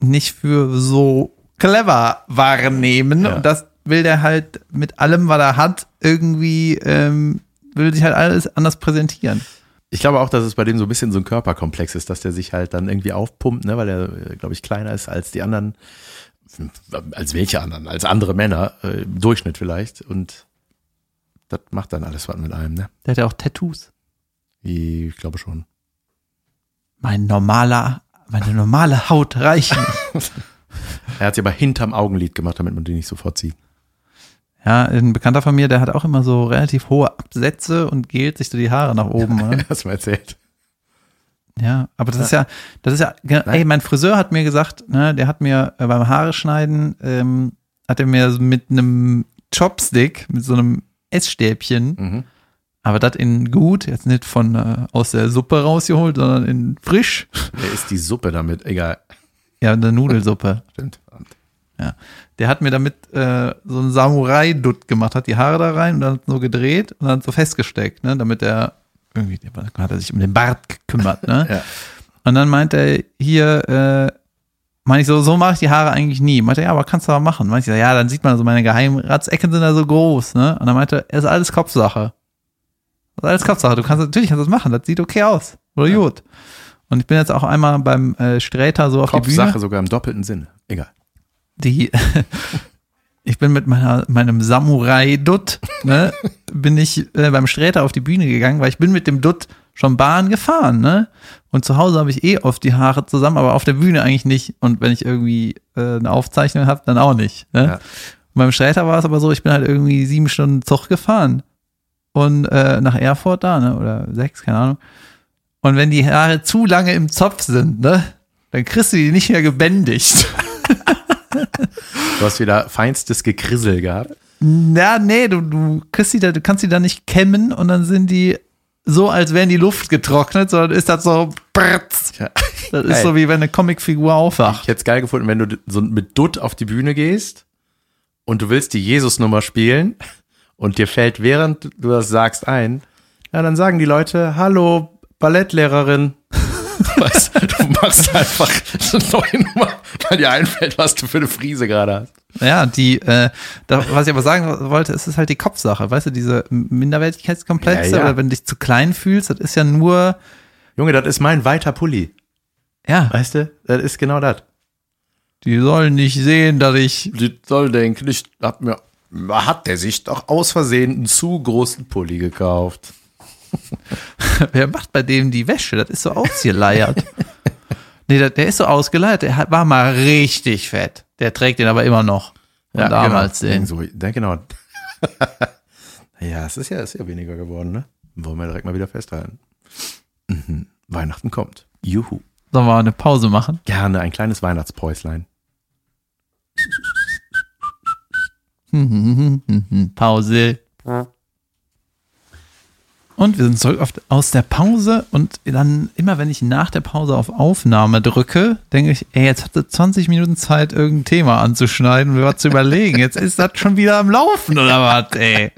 [SPEAKER 1] nicht für so clever wahrnehmen.
[SPEAKER 2] Ja.
[SPEAKER 1] Und das will der halt mit allem, was er hat, irgendwie, ähm, will sich halt alles anders präsentieren.
[SPEAKER 2] Ich glaube auch, dass es bei dem so ein bisschen so ein Körperkomplex ist, dass der sich halt dann irgendwie aufpumpt, ne, weil er, glaube ich, kleiner ist als die anderen. Als welche anderen? Als andere Männer, äh, im Durchschnitt vielleicht. Und das macht dann alles was mit einem, ne?
[SPEAKER 1] Der hat ja auch Tattoos.
[SPEAKER 2] Ich glaube schon.
[SPEAKER 1] Mein normaler, meine normale Haut reicht nicht.
[SPEAKER 2] Er hat sie aber hinterm Augenlid gemacht, damit man die nicht sofort sieht.
[SPEAKER 1] Ja, ein Bekannter von mir, der hat auch immer so relativ hohe Absätze und gelt sich so die Haare nach oben. Oder?
[SPEAKER 2] Hast du mal erzählt.
[SPEAKER 1] Ja, aber das ist ja, das ist ja, ey, mein Friseur hat mir gesagt, ne, der hat mir äh, beim Haare schneiden, ähm, hat er mir mit einem Chopstick, mit so einem Essstäbchen,
[SPEAKER 2] Mhm.
[SPEAKER 1] aber das in gut, jetzt nicht von äh, aus der Suppe rausgeholt, sondern in frisch.
[SPEAKER 2] Wer ist die Suppe damit? Egal.
[SPEAKER 1] Ja, eine Nudelsuppe.
[SPEAKER 2] Stimmt.
[SPEAKER 1] Ja. Der hat mir damit äh, so einen Samurai-Dutt gemacht, hat die Haare da rein und dann so gedreht und dann so festgesteckt, ne, damit er irgendwie, hat er sich um den Bart gekümmert, ne?
[SPEAKER 2] Ja.
[SPEAKER 1] Und dann meint er hier, äh, meine ich so, so mache ich die Haare eigentlich nie. Meinte er, ja, aber kannst du aber machen. Meinte ich so, ja, dann sieht man so, meine Geheimratsecken sind da so groß, ne? Und dann meinte er, es ist alles Kopfsache. Das ist alles Kopfsache. Du kannst, natürlich kannst du das machen, das sieht okay aus. Oder gut. Und ich bin jetzt auch einmal beim äh, Sträter so auf die Bühne.
[SPEAKER 2] Kopfsache sogar im doppelten Sinne. Egal.
[SPEAKER 1] Die ich bin mit meiner, meinem Samurai-Dutt, ne, bin ich äh, beim Sträter auf die Bühne gegangen, weil ich bin mit dem Dutt schon Bahn gefahren, ne? Und zu Hause habe ich eh oft die Haare zusammen, aber auf der Bühne eigentlich nicht. Und wenn ich irgendwie äh, eine Aufzeichnung habe, dann auch nicht. Ne?
[SPEAKER 2] Ja.
[SPEAKER 1] Und beim Sträter war es aber so, ich bin halt irgendwie sieben Stunden Zug gefahren. Und äh, nach Erfurt da, ne? Oder sechs, keine Ahnung. Und wenn die Haare zu lange im Zopf sind, ne? Dann kriegst du die nicht mehr gebändigt.
[SPEAKER 2] Du hast wieder feinstes Gekrissel gehabt.
[SPEAKER 1] Na, nee, du, du kriegst die da, du kannst die da nicht kämmen und dann sind die so, als wären die Luft getrocknet, sondern ist das so, brrtz.
[SPEAKER 2] Tja.
[SPEAKER 1] das ist
[SPEAKER 2] Geil.
[SPEAKER 1] so wie wenn eine Comicfigur aufwacht.
[SPEAKER 2] Ich hätte es geil gefunden, wenn du so mit Dutt auf die Bühne gehst und du willst die Jesus-Nummer spielen und dir fällt, während du das sagst, ein, ja, dann sagen die Leute, hallo, Ballettlehrerin. Weißt, du, machst einfach eine neue Nummer, weil dir einfällt, was du für eine Frise gerade hast.
[SPEAKER 1] Ja, die, äh, da, was ich aber sagen wollte, es ist halt die Kopfsache, weißt du, diese Minderwertigkeitskomplexe
[SPEAKER 2] Ja, ja.
[SPEAKER 1] oder wenn du dich zu klein fühlst, das ist ja nur,
[SPEAKER 2] Junge, das ist mein weiter Pulli.
[SPEAKER 1] ja,
[SPEAKER 2] Weißt du? Das ist genau das.
[SPEAKER 1] die sollen nicht sehen, dass ich,
[SPEAKER 2] Die soll denken, ich hab mir, hat der sich doch aus Versehen einen zu großen Pulli gekauft.
[SPEAKER 1] Wer macht bei dem die Wäsche? Das ist so ausgeleiert. nee, der, der ist so ausgeleiert, der hat, war mal richtig fett. Der trägt den aber immer noch. Von damals
[SPEAKER 2] genau.
[SPEAKER 1] den.
[SPEAKER 2] So, ja, genau. ja, es ist ja, ist ja weniger geworden, ne? Wollen wir direkt mal wieder festhalten. Mhm. Weihnachten kommt. Juhu.
[SPEAKER 1] Sollen wir eine Pause machen?
[SPEAKER 2] Gerne ein kleines Weihnachtspäuslein.
[SPEAKER 1] Pause. Und wir sind zurück aus der Pause und dann immer, wenn ich nach der Pause auf Aufnahme drücke, denke ich, ey, jetzt hatte 20 Minuten Zeit, irgendein Thema anzuschneiden und was zu überlegen. Jetzt ist das schon wieder am Laufen oder was, ey?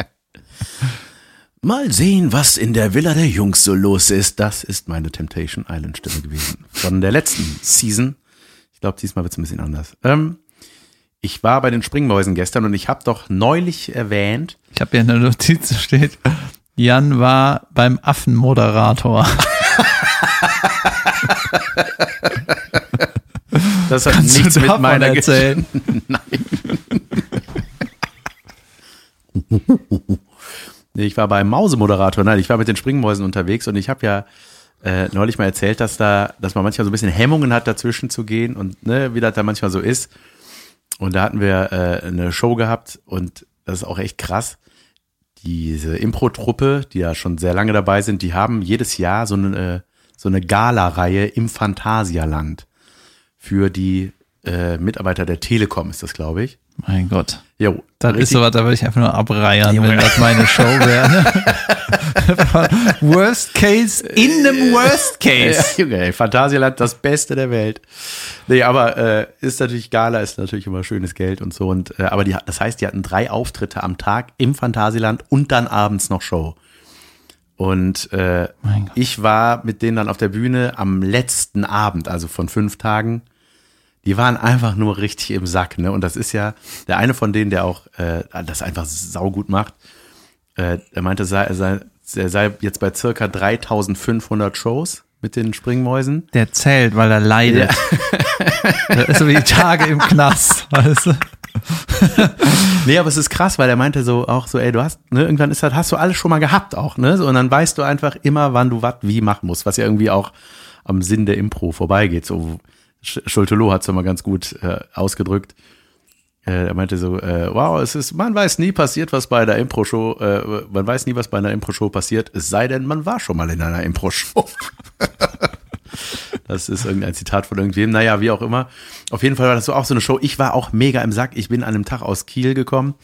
[SPEAKER 2] Mal sehen, was in der Villa der Jungs so los ist. Das ist meine Temptation Island Stimme gewesen. Von der letzten Season. Ich glaube, diesmal wird es ein bisschen anders. Ähm, ich war bei den Springmäusen gestern und ich habe doch neulich erwähnt,
[SPEAKER 1] Ich habe hier eine Notiz, da steht, Jan war beim Affenmoderator.
[SPEAKER 2] das hat
[SPEAKER 1] Kannst
[SPEAKER 2] nichts mit meiner
[SPEAKER 1] erzählen?
[SPEAKER 2] Nein. Ich war beim Mausemoderator. Nein, ich war mit den Springmäusen unterwegs und ich habe ja äh, neulich mal erzählt, dass da, dass man manchmal so ein bisschen Hemmungen hat, dazwischen zu gehen und ne, wie das da manchmal so ist. Und da hatten wir äh, eine Show gehabt und das ist auch echt krass. Diese Impro-Truppe, die ja schon sehr lange dabei sind, die haben jedes Jahr so eine, so eine Gala-Reihe im Phantasialand für die äh, Mitarbeiter der Telekom, ist das, glaube ich.
[SPEAKER 1] Mein Gott.
[SPEAKER 2] Jo,
[SPEAKER 1] Das ist
[SPEAKER 2] richtig-
[SPEAKER 1] sowas, da würde ich einfach nur abreiern, wenn das meine Show wäre. worst Case in einem Worst Case.
[SPEAKER 2] Ja, Junge, ey, Phantasialand, das Beste der Welt. Nee, aber äh, ist natürlich, Gala ist natürlich immer schönes Geld und so. Und, äh, aber die, das heißt, die hatten drei Auftritte am Tag im Phantasialand und dann abends noch Show. Und äh, ich war mit denen dann auf der Bühne am letzten Abend, also von fünf Tagen. Die waren einfach nur richtig im Sack, ne? Und das ist ja der eine von denen, der auch äh, das einfach saugut macht. Äh, er meinte, sei, er sei, er sei jetzt bei circa 3500 Shows mit den Springmäusen.
[SPEAKER 1] Der zählt, weil er leidet. Das ist so wie die Tage im Knast, weißt du?
[SPEAKER 2] Nee, aber es ist krass, weil er meinte so auch so, ey, du hast, ne, irgendwann ist das, hast du alles schon mal gehabt auch, ne? So, und dann weißt du einfach immer, wann du was wie machen musst, was ja irgendwie auch am Sinn der Impro vorbeigeht. So Sch- Schultelo hat es mal ganz gut äh, ausgedrückt. Äh, er meinte so, äh, wow, es ist, man weiß nie passiert, was bei einer Impro-Show, äh, man weiß nie, was bei einer Impro-Show passiert, es sei denn, man war schon mal in einer Impro-Show. Das ist irgendein Zitat von irgendwem. Naja, wie auch immer. Auf jeden Fall war das so auch so eine Show. Ich war auch mega im Sack. Ich bin an einem Tag aus Kiel gekommen.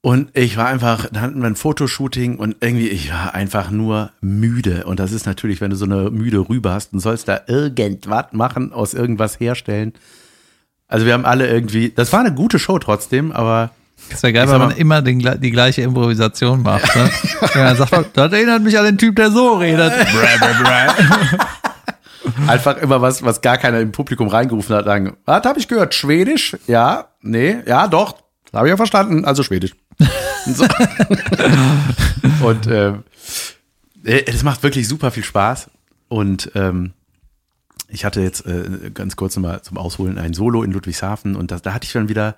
[SPEAKER 2] Und ich war einfach, da hatten wir ein Fotoshooting und irgendwie, ich war einfach nur müde. Und das ist natürlich, wenn du so eine müde Rübe hast und sollst da irgendwas machen, aus irgendwas herstellen. Also wir haben alle irgendwie, das war eine gute Show trotzdem, aber
[SPEAKER 1] Das wäre geil,
[SPEAKER 2] Ich
[SPEAKER 1] wenn man
[SPEAKER 2] mal-
[SPEAKER 1] immer den, die gleiche Improvisation macht. Ne? Ja, dann sagt man, das erinnert mich an den Typ, der so redet.
[SPEAKER 2] Einfach immer was, was gar keiner im Publikum reingerufen hat, sagen, was habe ich gehört? Schwedisch? Ja, nee, ja, doch. Habe ich ja verstanden, also Schwedisch. Und, so. und ähm, äh, das macht wirklich super viel Spaß. Und ähm, ich hatte jetzt äh, ganz kurz mal zum Ausholen ein Solo in Ludwigshafen und das, da hatte ich dann wieder,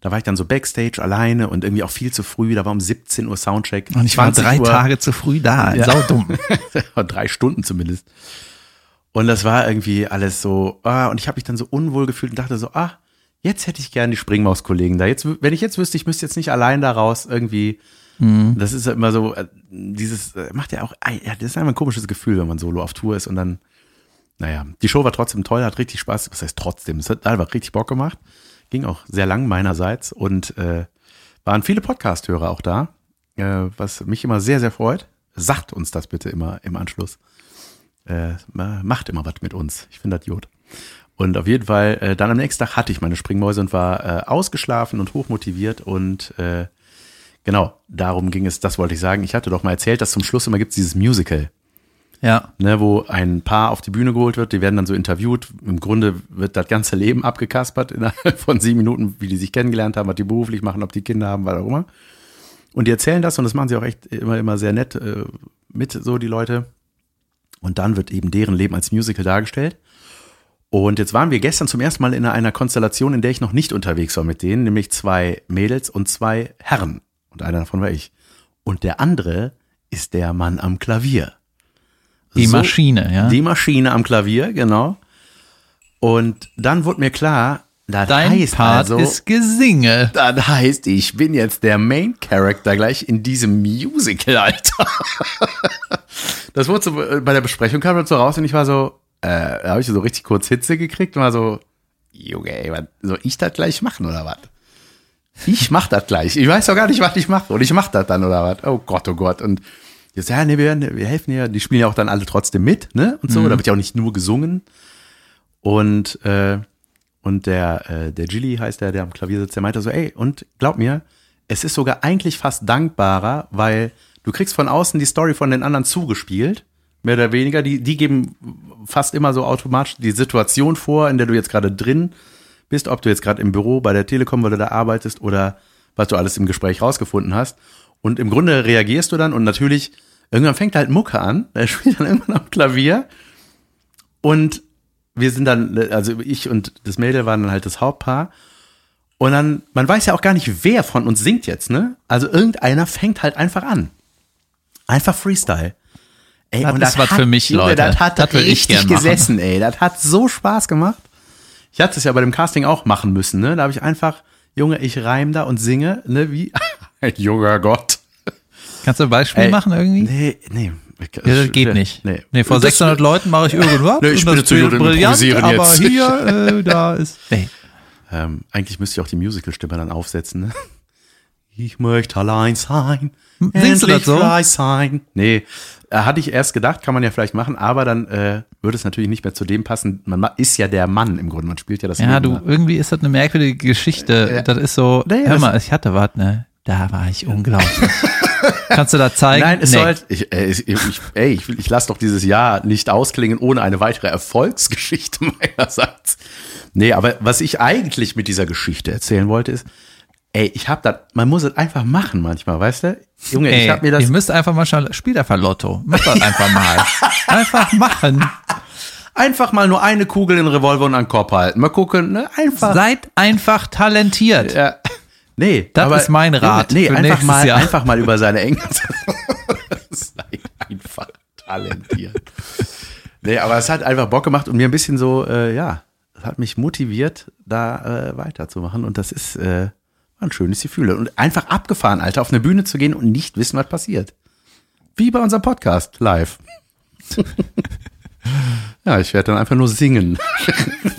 [SPEAKER 2] da war ich dann so Backstage alleine und irgendwie auch viel zu früh, da war um 17 Uhr Soundcheck.
[SPEAKER 1] Und ich war
[SPEAKER 2] 20
[SPEAKER 1] drei
[SPEAKER 2] Uhr.
[SPEAKER 1] Tage zu früh da.
[SPEAKER 2] Ja.
[SPEAKER 1] Sau dumm.
[SPEAKER 2] drei Stunden zumindest. Und das war irgendwie alles so, ah, und ich habe mich dann so unwohl gefühlt und dachte so, ah, jetzt hätte ich gern die Springmaus-Kollegen da. Jetzt, wenn ich jetzt wüsste, ich müsste jetzt nicht allein da raus irgendwie. Das ist ja immer so, äh, dieses, äh, macht ja auch, ja, das ist einfach ein komisches Gefühl, wenn man solo auf Tour ist und dann, naja, die Show war trotzdem toll, hat richtig Spaß, was heißt trotzdem, es hat einfach richtig Bock gemacht. Ging auch sehr lang meinerseits und äh, waren viele Podcast-Hörer auch da, äh, was mich immer sehr, sehr freut. Sagt uns das bitte immer im Anschluss äh, macht immer was mit uns. Ich finde das gut. Und auf jeden Fall, äh, dann am nächsten Tag hatte ich meine Springmäuse und war äh, ausgeschlafen und hochmotiviert und äh, genau, darum ging es, das wollte ich sagen. Ich hatte doch mal erzählt, dass zum Schluss immer gibt es dieses Musical,
[SPEAKER 1] Ja.
[SPEAKER 2] ne, wo ein Paar auf die Bühne geholt wird, die werden dann so interviewt. Im Grunde wird das ganze Leben abgekaspert innerhalb von sieben Minuten, wie die sich kennengelernt haben, was die beruflich machen, ob die Kinder haben, was auch immer. Und die erzählen das und das machen sie auch echt immer, immer sehr nett äh, mit, so die Leute. Und dann wird eben deren Leben als Musical dargestellt. Und jetzt waren wir gestern zum ersten Mal in einer Konstellation, in der ich noch nicht unterwegs war mit denen, nämlich zwei Mädels und zwei Herren. Und einer davon war ich. Und der andere ist der Mann am Klavier.
[SPEAKER 1] Die
[SPEAKER 2] So-
[SPEAKER 1] Maschine, ja.
[SPEAKER 2] Die Maschine am Klavier, genau. Und dann wurde mir klar, das
[SPEAKER 1] Dein
[SPEAKER 2] heißt
[SPEAKER 1] Part
[SPEAKER 2] also,
[SPEAKER 1] ist Gesinge.
[SPEAKER 2] das heißt, ich bin jetzt der Main Character gleich in diesem Musical, Alter. Das wurde so, äh, bei der Besprechung kam das so raus und ich war so, äh, da habe ich so richtig kurz Hitze gekriegt und war so, Junge, ey, was, soll ich das gleich machen oder was? Ich mach das gleich. Ich weiß doch gar nicht, was ich mache. Und ich mach das dann oder was? Oh Gott, oh Gott. Und jetzt, ja, nee, wir, wir helfen dir. Die spielen ja auch dann alle trotzdem mit, ne? Und so. Da wird ja auch nicht nur gesungen. Und, äh, und der, äh, der Gilly heißt der, der am Klavier sitzt, der meinte so, ey, und glaub mir, es ist sogar eigentlich fast dankbarer, weil du kriegst von außen die Story von den anderen zugespielt, mehr oder weniger. Die, die geben fast immer so automatisch die Situation vor, in der du jetzt gerade drin bist, ob du jetzt gerade im Büro bei der Telekom, weil du da arbeitest oder was du alles im Gespräch rausgefunden hast. Und im Grunde reagierst du dann und natürlich, irgendwann fängt halt Mucke an, er spielt dann irgendwann am Klavier und wir sind dann, also ich und das Mädel waren dann halt das Hauptpaar. Und dann, man weiß ja auch gar nicht, wer von uns singt jetzt, ne? Also irgendeiner fängt halt einfach an. Einfach Freestyle. Ey,
[SPEAKER 1] Das
[SPEAKER 2] und
[SPEAKER 1] ist was für mich, Leute.
[SPEAKER 2] Das hat
[SPEAKER 1] Das ich
[SPEAKER 2] richtig gesessen, ey. Das hat so Spaß gemacht. Ich hatte es ja bei dem Casting auch machen müssen, ne? Da habe ich einfach, Junge, ich reim da und singe, ne, wie junger Gott.
[SPEAKER 1] Kannst du ein Beispiel
[SPEAKER 2] Ey,
[SPEAKER 1] machen irgendwie?
[SPEAKER 2] Nee, nee.
[SPEAKER 1] Ja, das geht nicht.
[SPEAKER 2] Nee.
[SPEAKER 1] Nee, vor
[SPEAKER 2] Das-
[SPEAKER 1] 600 Leuten mache ich irgendwas.
[SPEAKER 2] Nee, ich bin im
[SPEAKER 1] brillant, aber
[SPEAKER 2] jetzt.
[SPEAKER 1] hier, äh, da ist. Nee.
[SPEAKER 2] Ähm, eigentlich müsste ich auch die Musical-Stimme dann aufsetzen. Ne? Ich möchte allein sein.
[SPEAKER 1] Singst du das so?
[SPEAKER 2] frei sein. Nee, äh, hatte ich erst gedacht, kann man ja vielleicht machen, aber dann äh, würde es natürlich nicht mehr zu dem passen. Man ma- ist ja der Mann im Grunde, man spielt ja das
[SPEAKER 1] Ja,
[SPEAKER 2] Leben,
[SPEAKER 1] du,
[SPEAKER 2] ne?
[SPEAKER 1] irgendwie ist das eine merkwürdige Geschichte.
[SPEAKER 2] Ja.
[SPEAKER 1] Das ist so,
[SPEAKER 2] Nee,
[SPEAKER 1] hör mal, ich hatte was, ne? Da war ich unglaublich. Kannst du da zeigen?
[SPEAKER 2] Nein, es
[SPEAKER 1] Nee.
[SPEAKER 2] soll halt, ich, äh, ich, ich, ey, ich, ich lasse doch dieses Jahr nicht ausklingen ohne eine weitere Erfolgsgeschichte meinerseits. Nee, aber was ich eigentlich mit dieser Geschichte erzählen wollte ist, ey, ich hab das, man muss es einfach machen manchmal, weißt du? Junge,
[SPEAKER 1] Ey,
[SPEAKER 2] ich hab mir das,
[SPEAKER 1] ihr müsst einfach mal schauen, spielt einfach Lotto. Macht das einfach mal. einfach machen.
[SPEAKER 2] einfach mal nur eine Kugel in den Revolver und an den Kopf halten. Mal gucken, ne? Einfach.
[SPEAKER 1] Seid einfach talentiert.
[SPEAKER 2] Ja. Nee,
[SPEAKER 1] Das ist mein Rat
[SPEAKER 2] Nee, einfach mal,
[SPEAKER 1] Jahr.
[SPEAKER 2] einfach mal über seine Engel. Sei einfach talentiert. Nee, aber es hat einfach Bock gemacht und mir ein bisschen so, äh, ja, es hat mich motiviert, da äh, weiterzumachen. Und das ist äh, ein schönes Gefühl. Und einfach abgefahren, Alter, auf eine Bühne zu gehen und nicht wissen, was passiert. Wie bei unserem Podcast live. ja, ich werde dann einfach nur singen.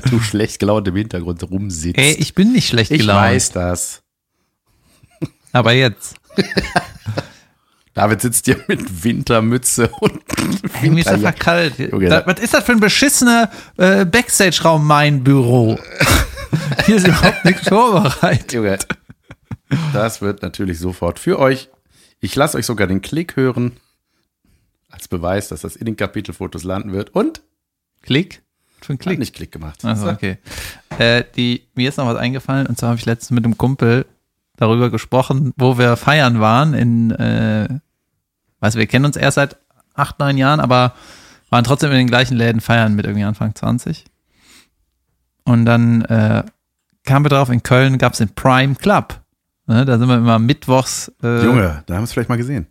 [SPEAKER 2] du schlecht gelaunt im Hintergrund rumsitzt.
[SPEAKER 1] Ey, ich bin nicht schlecht
[SPEAKER 2] Ich
[SPEAKER 1] gelaunt.
[SPEAKER 2] weiß das.
[SPEAKER 1] Aber jetzt.
[SPEAKER 2] David sitzt hier mit Wintermütze und
[SPEAKER 1] Ey, mir ist einfach kalt. Da,
[SPEAKER 2] da-
[SPEAKER 1] was ist das für ein beschissener äh, Backstage-Raum, mein Büro? Hier ist überhaupt nichts vorbereitet.
[SPEAKER 2] Junge, das wird natürlich sofort für euch. Ich lasse euch sogar den Klick hören, als Beweis, dass das in den Kapitelfotos landen wird. Und
[SPEAKER 1] Klick? Für einen
[SPEAKER 2] Klick.
[SPEAKER 1] Klick.
[SPEAKER 2] nicht Klick gemacht.
[SPEAKER 1] Also, okay. Äh, die, mir ist noch was eingefallen, und zwar habe ich letztens mit einem Kumpel darüber gesprochen, wo wir feiern waren in, äh, weiß, wir kennen uns erst seit acht, neun Jahren, aber waren trotzdem in den gleichen Läden feiern mit irgendwie Anfang 20. Und dann äh, kamen wir drauf, in Köln gab es den Prime Club. Ne, da sind wir immer mittwochs. Äh,
[SPEAKER 2] Junge, da haben wir es vielleicht mal gesehen.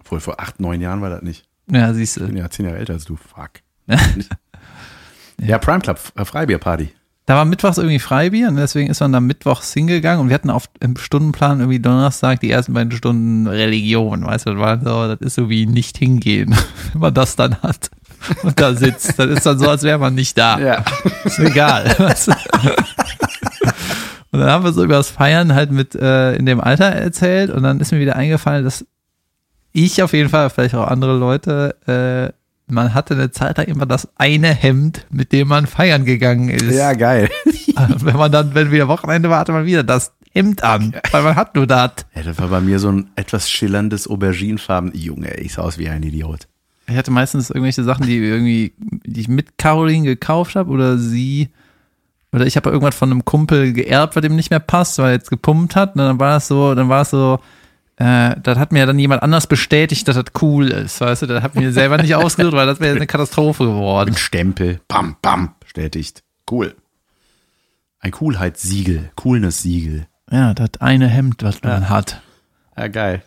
[SPEAKER 2] Obwohl, vor acht, neun Jahren war das nicht.
[SPEAKER 1] Ja, siehst
[SPEAKER 2] Ich bin
[SPEAKER 1] du.
[SPEAKER 2] ja zehn Jahre älter als du. Fuck. ja, Prime Club, äh, Freibierparty.
[SPEAKER 1] Da war mittwochs irgendwie Freibier und deswegen ist man dann mittwochs hingegangen und wir hatten auf im Stundenplan irgendwie Donnerstag die ersten beiden Stunden Religion, weißt du, das war so, das ist so wie nicht hingehen, wenn man das dann hat und da sitzt. Das ist dann so, als wäre man nicht da.
[SPEAKER 2] Ja.
[SPEAKER 1] Ist egal. weißt du. Und dann haben wir so über das Feiern halt mit äh, in dem Alter erzählt und dann ist mir wieder eingefallen, dass ich auf jeden Fall, vielleicht auch andere Leute, äh, man hatte eine Zeit lang immer das eine Hemd, mit dem man feiern gegangen ist.
[SPEAKER 2] ja, geil.
[SPEAKER 1] wenn man dann, wenn wieder Wochenende war, hatte man wieder das Hemd an, weil man hat nur das.
[SPEAKER 2] Ja, das war bei mir so ein etwas schillerndes Auberginefarben. Junge, ich sah aus wie ein Idiot.
[SPEAKER 1] Ich hatte meistens irgendwelche Sachen, die irgendwie, die ich mit Caroline gekauft habe oder sie oder ich habe irgendwas von einem Kumpel geerbt, was dem nicht mehr passt, weil er jetzt gepumpt hat. Und dann war es so, dann war es so, äh, das hat mir dann jemand anders bestätigt, dass das cool ist, weißt du, das hat mir selber nicht ausgesucht, weil das wäre eine Katastrophe geworden.
[SPEAKER 2] Ein Stempel. Bam, bam. Bestätigt. Cool. Ein Coolheitssiegel. Coolness-Siegel.
[SPEAKER 1] Ja, das eine Hemd, was man hat.
[SPEAKER 2] Ja, geil.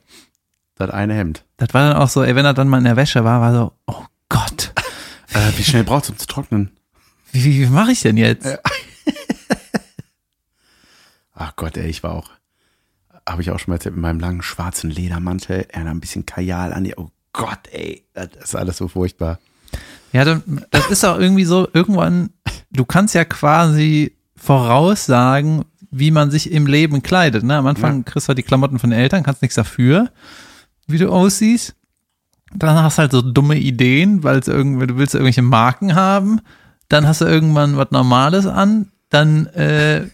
[SPEAKER 2] Das eine Hemd.
[SPEAKER 1] Das war dann auch so, ey, wenn er dann mal in der Wäsche war, war so, oh Gott,
[SPEAKER 2] Äh, wie schnell braucht es, um zu trocknen?
[SPEAKER 1] wie, wie, wie mache ich denn jetzt?
[SPEAKER 2] Ach Gott, ey, ich war auch, habe ich auch schon mal erzählt, mit meinem langen schwarzen Ledermantel, er ein bisschen Kajal an die, oh Gott, ey, das ist alles so furchtbar.
[SPEAKER 1] Ja, das ist auch irgendwie so, irgendwann, du kannst ja quasi voraussagen, wie man sich im Leben kleidet. Ne? Am Anfang kriegst du halt die Klamotten von den Eltern, kannst nichts dafür, wie du aussiehst. Dann hast du halt so dumme Ideen, weil irgendwie, du willst irgendwelche Marken haben. Dann hast du irgendwann was Normales an. Dann, äh,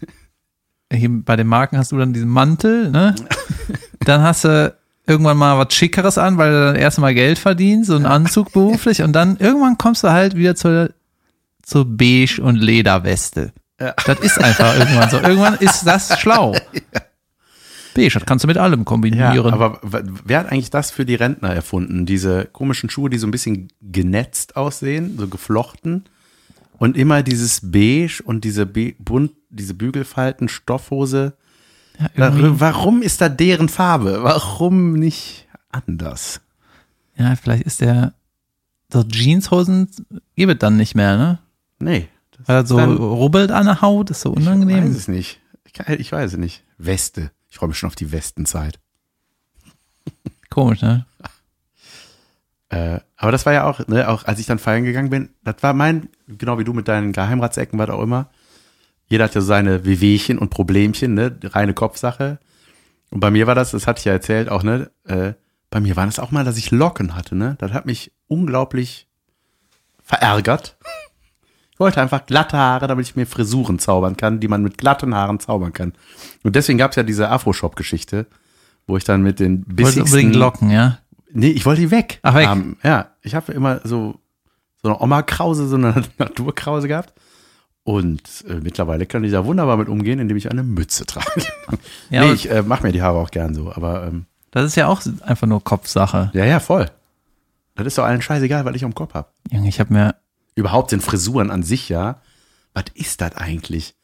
[SPEAKER 1] hier bei den Marken hast du dann diesen Mantel, ne? Dann hast du irgendwann mal was Schickeres an, weil du dann erstmal Geld verdienst, so einen Anzug beruflich. Und dann irgendwann kommst du halt wieder zur, zur Beige- und Lederweste. Das ist einfach irgendwann so. Irgendwann ist das schlau. Beige, das kannst du mit allem
[SPEAKER 2] Ja,
[SPEAKER 1] kombinieren.
[SPEAKER 2] aber w- wer hat eigentlich das für die Rentner erfunden? Diese komischen Schuhe, die so ein bisschen genetzt aussehen, so geflochten. Und immer dieses Beige und diese Be bunt, diese Bügelfalten, Stoffhose.
[SPEAKER 1] ja,
[SPEAKER 2] Warum ist da deren Farbe? Warum nicht anders?
[SPEAKER 1] ja, vielleicht ist der so Jeanshosen gibt es dann nicht mehr, ne?
[SPEAKER 2] Nee.
[SPEAKER 1] Weil er so
[SPEAKER 2] dann-
[SPEAKER 1] rubbelt an der Haut, ist so
[SPEAKER 2] Ich weiß
[SPEAKER 1] unangenehm.
[SPEAKER 2] es nicht. Ich, ich weiß es nicht. Weste. Ich freue mich schon auf die Westenzeit.
[SPEAKER 1] Komisch, ne?
[SPEAKER 2] Äh, aber das war ja auch, ne, auch als ich dann feiern gegangen bin, das war mein, genau wie du mit deinen Geheimratsecken, was auch immer. Jeder hat ja seine Wehwehchen und Problemchen, ne, reine Kopfsache. Und bei mir war das, das hatte ich ja erzählt, auch, ne, äh, bei mir war das auch mal, dass ich Locken hatte, ne. Das hat mich unglaublich verärgert. Ich wollte einfach glatte Haare, damit ich mir Frisuren zaubern kann, die man mit glatten Haaren zaubern kann. Und deswegen gab es ja diese Afro-Shop-Geschichte, wo ich dann mit den bissigsten...
[SPEAKER 1] locken, ja?
[SPEAKER 2] Nee, ich wollte die weg.
[SPEAKER 1] Ach, weg.
[SPEAKER 2] haben. ja, ich habe immer so, so eine Oma-Krause, so eine Naturkrause gehabt. Und äh, mittlerweile kann ich da wunderbar mit umgehen, indem ich eine Mütze trage.
[SPEAKER 1] Ja,
[SPEAKER 2] nee, ich äh, mache mir die Haare auch gern so. Aber ähm,
[SPEAKER 1] das ist ja auch einfach nur Kopfsache.
[SPEAKER 2] ja, ja, voll. Das ist doch allen scheißegal, was ich am Kopf habe.
[SPEAKER 1] Junge, ich habe mir
[SPEAKER 2] Überhaupt sind Frisuren an sich ja. Was ist das eigentlich?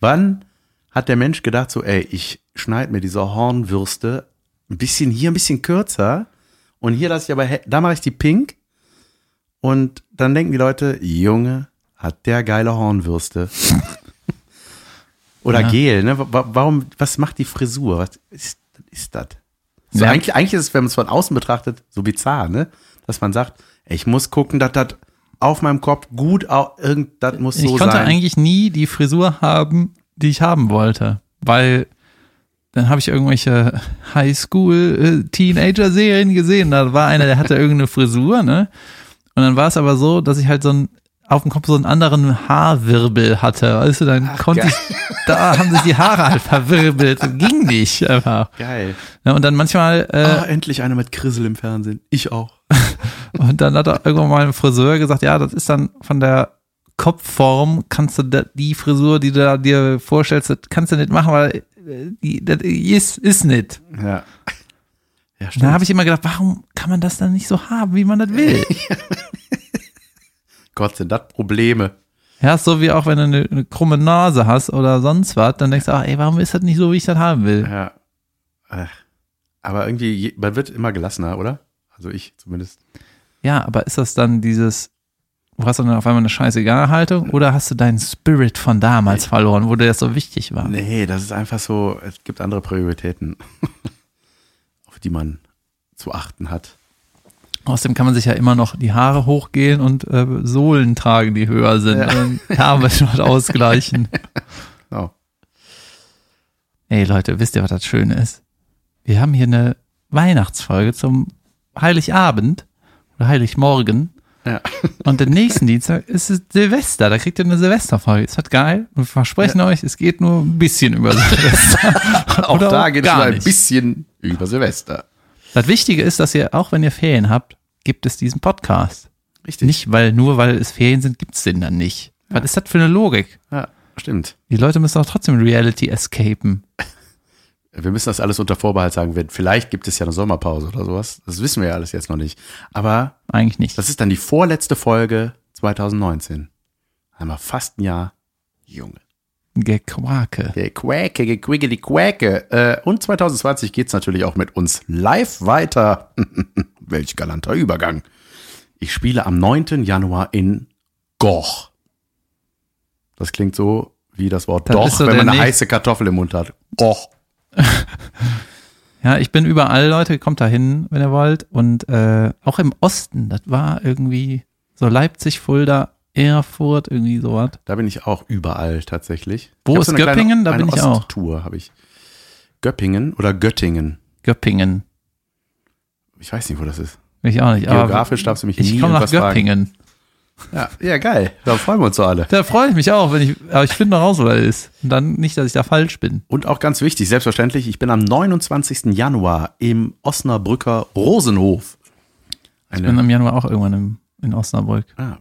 [SPEAKER 2] Wann hat der Mensch gedacht, so, ey, ich schneide mir diese Hornwürste ein bisschen hier, ein bisschen kürzer und hier lasse ich aber, da mache ich die pink und dann denken die Leute, Junge, hat der geile Hornwürste. Oder
[SPEAKER 1] Ja.
[SPEAKER 2] Gel, ne? Wa- Warum, was macht die Frisur? Was ist, ist das? So,
[SPEAKER 1] Ja.
[SPEAKER 2] eigentlich, eigentlich ist es, wenn man es von außen betrachtet, so bizarr, ne? Dass man sagt, ich muss gucken, dass das auf meinem Kopf gut, irgend, das muss so
[SPEAKER 1] ich konnte
[SPEAKER 2] sein.
[SPEAKER 1] eigentlich nie die Frisur haben, die ich haben wollte, weil dann habe ich irgendwelche Highschool-Teenager-Serien gesehen. Da war einer, der hatte irgendeine Frisur, ne? Und dann war es aber so, dass ich halt so ein auf dem Kopf so einen anderen Haarwirbel hatte. Weißt du, dann konnte
[SPEAKER 2] geil.
[SPEAKER 1] ich, da haben sich die Haare halt verwirbelt. Ging nicht einfach.
[SPEAKER 2] Geil.
[SPEAKER 1] Ja, und dann manchmal, äh,
[SPEAKER 2] Ah, endlich einer mit Grissel im Fernsehen. Ich auch.
[SPEAKER 1] Und dann hat er irgendwann mal ein Friseur gesagt, ja, das ist dann von der Kopfform, kannst du da, die Frisur, die du da dir vorstellst, das kannst du nicht machen, weil äh, das ist, ist nicht.
[SPEAKER 2] Ja. Ja,
[SPEAKER 1] Da habe ich immer gedacht, warum kann man das dann nicht so haben, wie man das will?
[SPEAKER 2] Gott, sind das Probleme.
[SPEAKER 1] Ja, so wie auch wenn du eine, eine krumme Nase hast oder sonst was, dann denkst du, ach, ey, warum ist das nicht so, wie ich das haben will?
[SPEAKER 2] Ja. Aber irgendwie, man wird immer gelassener, oder? Also ich zumindest.
[SPEAKER 1] Ja, aber ist das dann dieses, du hast dann auf einmal eine scheißegal Haltung oder hast du deinen Spirit von damals verloren, wo dir das so wichtig war?
[SPEAKER 2] Nee, das ist einfach so, es gibt andere Prioritäten, auf die man zu achten hat.
[SPEAKER 1] Außerdem kann man sich ja immer noch die Haare hochgehen und äh, Sohlen tragen, die höher sind.
[SPEAKER 2] Ja.
[SPEAKER 1] Was was ausgleichen.
[SPEAKER 2] Oh.
[SPEAKER 1] Ey Leute, wisst ihr, was das Schöne ist? Wir haben hier eine Weihnachtsfolge zum Heiligabend oder Heiligmorgen.
[SPEAKER 2] Ja.
[SPEAKER 1] Und den nächsten Dienstag ist es Silvester. Da kriegt ihr eine Silvesterfolge. Ist das geil? Und wir versprechen euch, es geht nur ein bisschen über Silvester.
[SPEAKER 2] Auch
[SPEAKER 1] Oder
[SPEAKER 2] da geht es nur ein bisschen über Silvester.
[SPEAKER 1] Das Wichtige ist, dass ihr, auch wenn ihr Ferien habt, gibt es diesen Podcast.
[SPEAKER 2] Richtig.
[SPEAKER 1] Nicht, weil nur weil es Ferien sind, gibt's den dann nicht. Was ist das für eine Logik?
[SPEAKER 2] Ja, stimmt.
[SPEAKER 1] Die Leute müssen auch trotzdem Reality escapen.
[SPEAKER 2] Wir müssen das alles unter Vorbehalt sagen. Wenn- Vielleicht gibt es ja eine Sommerpause oder sowas. Das wissen wir ja alles jetzt noch nicht. Aber
[SPEAKER 1] Eigentlich nicht.
[SPEAKER 2] das ist dann die vorletzte Folge 2019. Einmal fast ein Jahr. Junge.
[SPEAKER 1] Gequake.
[SPEAKER 2] Gequäke, gequiggeli quäke. Äh, und 2020 geht's natürlich auch mit uns live weiter. Welch galanter Übergang. Ich spiele am 9. Januar in Goch. Das klingt so wie das Wort
[SPEAKER 1] Das
[SPEAKER 2] Doch, wenn man eine
[SPEAKER 1] nächste-
[SPEAKER 2] heiße Kartoffel im Mund hat. Goch.
[SPEAKER 1] Ja, ich bin überall, Leute, kommt da hin, wenn ihr wollt. Und äh, auch im Osten, das war irgendwie so Leipzig, Fulda, Erfurt, irgendwie sowas.
[SPEAKER 2] Da bin ich auch überall tatsächlich.
[SPEAKER 1] Wo
[SPEAKER 2] Ich
[SPEAKER 1] ist
[SPEAKER 2] kleine-
[SPEAKER 1] Göppingen? Da
[SPEAKER 2] eine
[SPEAKER 1] bin ich auch.
[SPEAKER 2] Osttour habe ich. Göppingen oder Göttingen?
[SPEAKER 1] Göppingen.
[SPEAKER 2] Ich weiß nicht, wo das ist.
[SPEAKER 1] Ich auch nicht. aber
[SPEAKER 2] Geografisch darfst du mich
[SPEAKER 1] ich
[SPEAKER 2] nie
[SPEAKER 1] komme nach
[SPEAKER 2] irgendwas fragen. Ja, ja, geil. Da freuen wir uns so alle.
[SPEAKER 1] Da freue ich mich auch, wenn ich, aber ich finde noch raus, wo er ist. Und dann nicht, dass ich da falsch bin.
[SPEAKER 2] Und auch ganz wichtig, selbstverständlich, ich bin am 29. Januar im Osnabrücker Rosenhof.
[SPEAKER 1] Ich bin
[SPEAKER 2] Eine,
[SPEAKER 1] im Januar auch irgendwann im, in Osnabrück.
[SPEAKER 2] ah,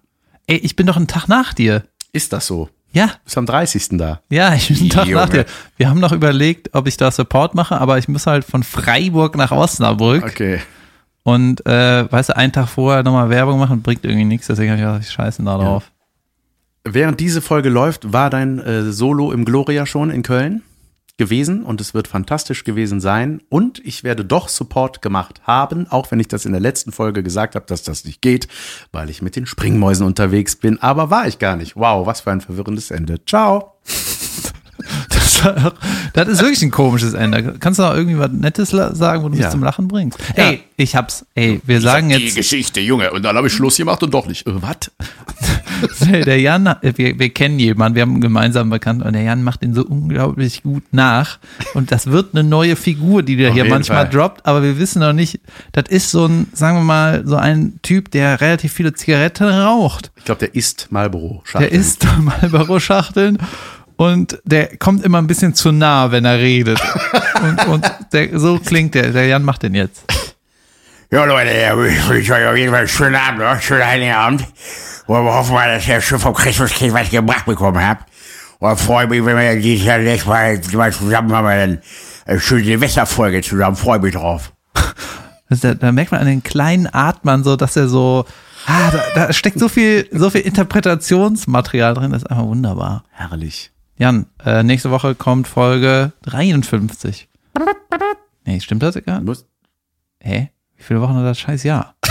[SPEAKER 1] Ey, ich bin doch einen Tag nach dir.
[SPEAKER 2] ist das so?
[SPEAKER 1] Ja,
[SPEAKER 2] Bis am 30. da.
[SPEAKER 1] ja, ich bin einen Tag
[SPEAKER 2] Junge.
[SPEAKER 1] nach dir. Wir haben noch überlegt, ob ich da Support mache, aber ich muss halt von Freiburg nach Osnabrück.
[SPEAKER 2] Okay.
[SPEAKER 1] Und äh, weißt du, einen Tag vorher nochmal Werbung machen, bringt irgendwie nichts, deswegen habe ich gedacht, ich scheiße da drauf.
[SPEAKER 2] Während diese Folge läuft, war dein äh, Solo im Gloria schon in Köln gewesen und es wird fantastisch gewesen sein. Und ich werde doch Support gemacht haben, auch wenn ich das in der letzten Folge gesagt habe, dass das nicht geht, weil ich mit den Springmäusen unterwegs bin. Aber war ich gar nicht. Wow, was für ein verwirrendes Ende. Ciao.
[SPEAKER 1] Das einfach, das ist wirklich ein komisches Ende. Kannst du noch irgendwie was Nettes sagen, wo du
[SPEAKER 2] Ja.
[SPEAKER 1] mich zum Lachen bringst? Ey, ich hab's. Ey, wir sagen
[SPEAKER 2] Die
[SPEAKER 1] jetzt,
[SPEAKER 2] Geschichte, Junge. Und dann habe ich Schluss gemacht und doch nicht. Äh, was?
[SPEAKER 1] der Jan, äh, wir, wir kennen jemanden, wir haben einen gemeinsamen Bekannten und der Jan macht den so unglaublich gut nach. Und das wird eine neue Figur, die der
[SPEAKER 2] Auf
[SPEAKER 1] hier manchmal
[SPEAKER 2] Fall.
[SPEAKER 1] droppt, aber wir wissen noch nicht, das ist so ein, sagen wir mal, so ein Typ, der relativ viele Zigaretten raucht.
[SPEAKER 2] Ich glaube, der isst Marlboro.
[SPEAKER 1] Der isst Marlboro-Schachteln und der kommt immer ein bisschen zu nah, wenn er redet. und und der, so klingt der. Der Jan macht den jetzt.
[SPEAKER 3] Ja, Leute, ja, ich wünsche euch auf jeden Fall einen schönen Abend, noch, schönen Heiligen Abend. Und wir hoffen mal, dass ihr schon vom Christuskind was gebracht bekommen habt. Und freue mich, wenn wir dieses Jahr nächstes Mal, mal zusammen haben, wir dann eine schöne Silvesterfolge zusammen. Freue mich drauf.
[SPEAKER 1] Der, da merkt man an den kleinen Atmern so, dass er so, ah, da, da steckt so viel, so viel Interpretationsmaterial drin, das ist einfach wunderbar.
[SPEAKER 2] Herrlich.
[SPEAKER 1] Jan, äh, nächste Woche kommt Folge 53. Nee, stimmt das?
[SPEAKER 2] Muss-
[SPEAKER 1] Hä? Wie viele Wochen hat das scheiß Jahr?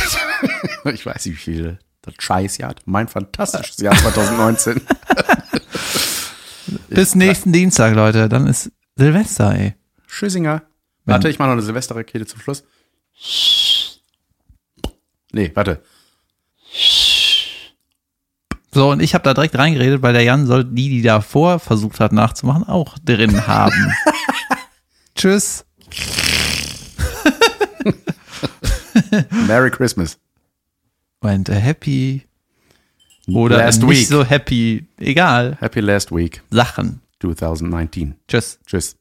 [SPEAKER 2] Ich weiß nicht, wie viele. Das Scheißjahr. Mein fantastisches Jahr 2019.
[SPEAKER 1] Bis nächsten Dienstag, Leute. Dann ist Silvester, ey.
[SPEAKER 2] Schössinger. Warte, ich mache noch eine Silvesterrakete zum Schluss. Nee, warte.
[SPEAKER 1] So, und ich habe da direkt reingeredet, weil der Jan soll die, die davor versucht hat nachzumachen, auch drin haben. Tschüss.
[SPEAKER 2] Merry Christmas.
[SPEAKER 1] Und äh, happy. Oder
[SPEAKER 2] Last
[SPEAKER 1] nicht
[SPEAKER 2] week.
[SPEAKER 1] so happy. Egal.
[SPEAKER 2] Happy last week
[SPEAKER 1] Sachen.
[SPEAKER 2] 2019.
[SPEAKER 1] Tschüss.
[SPEAKER 2] Tschüss.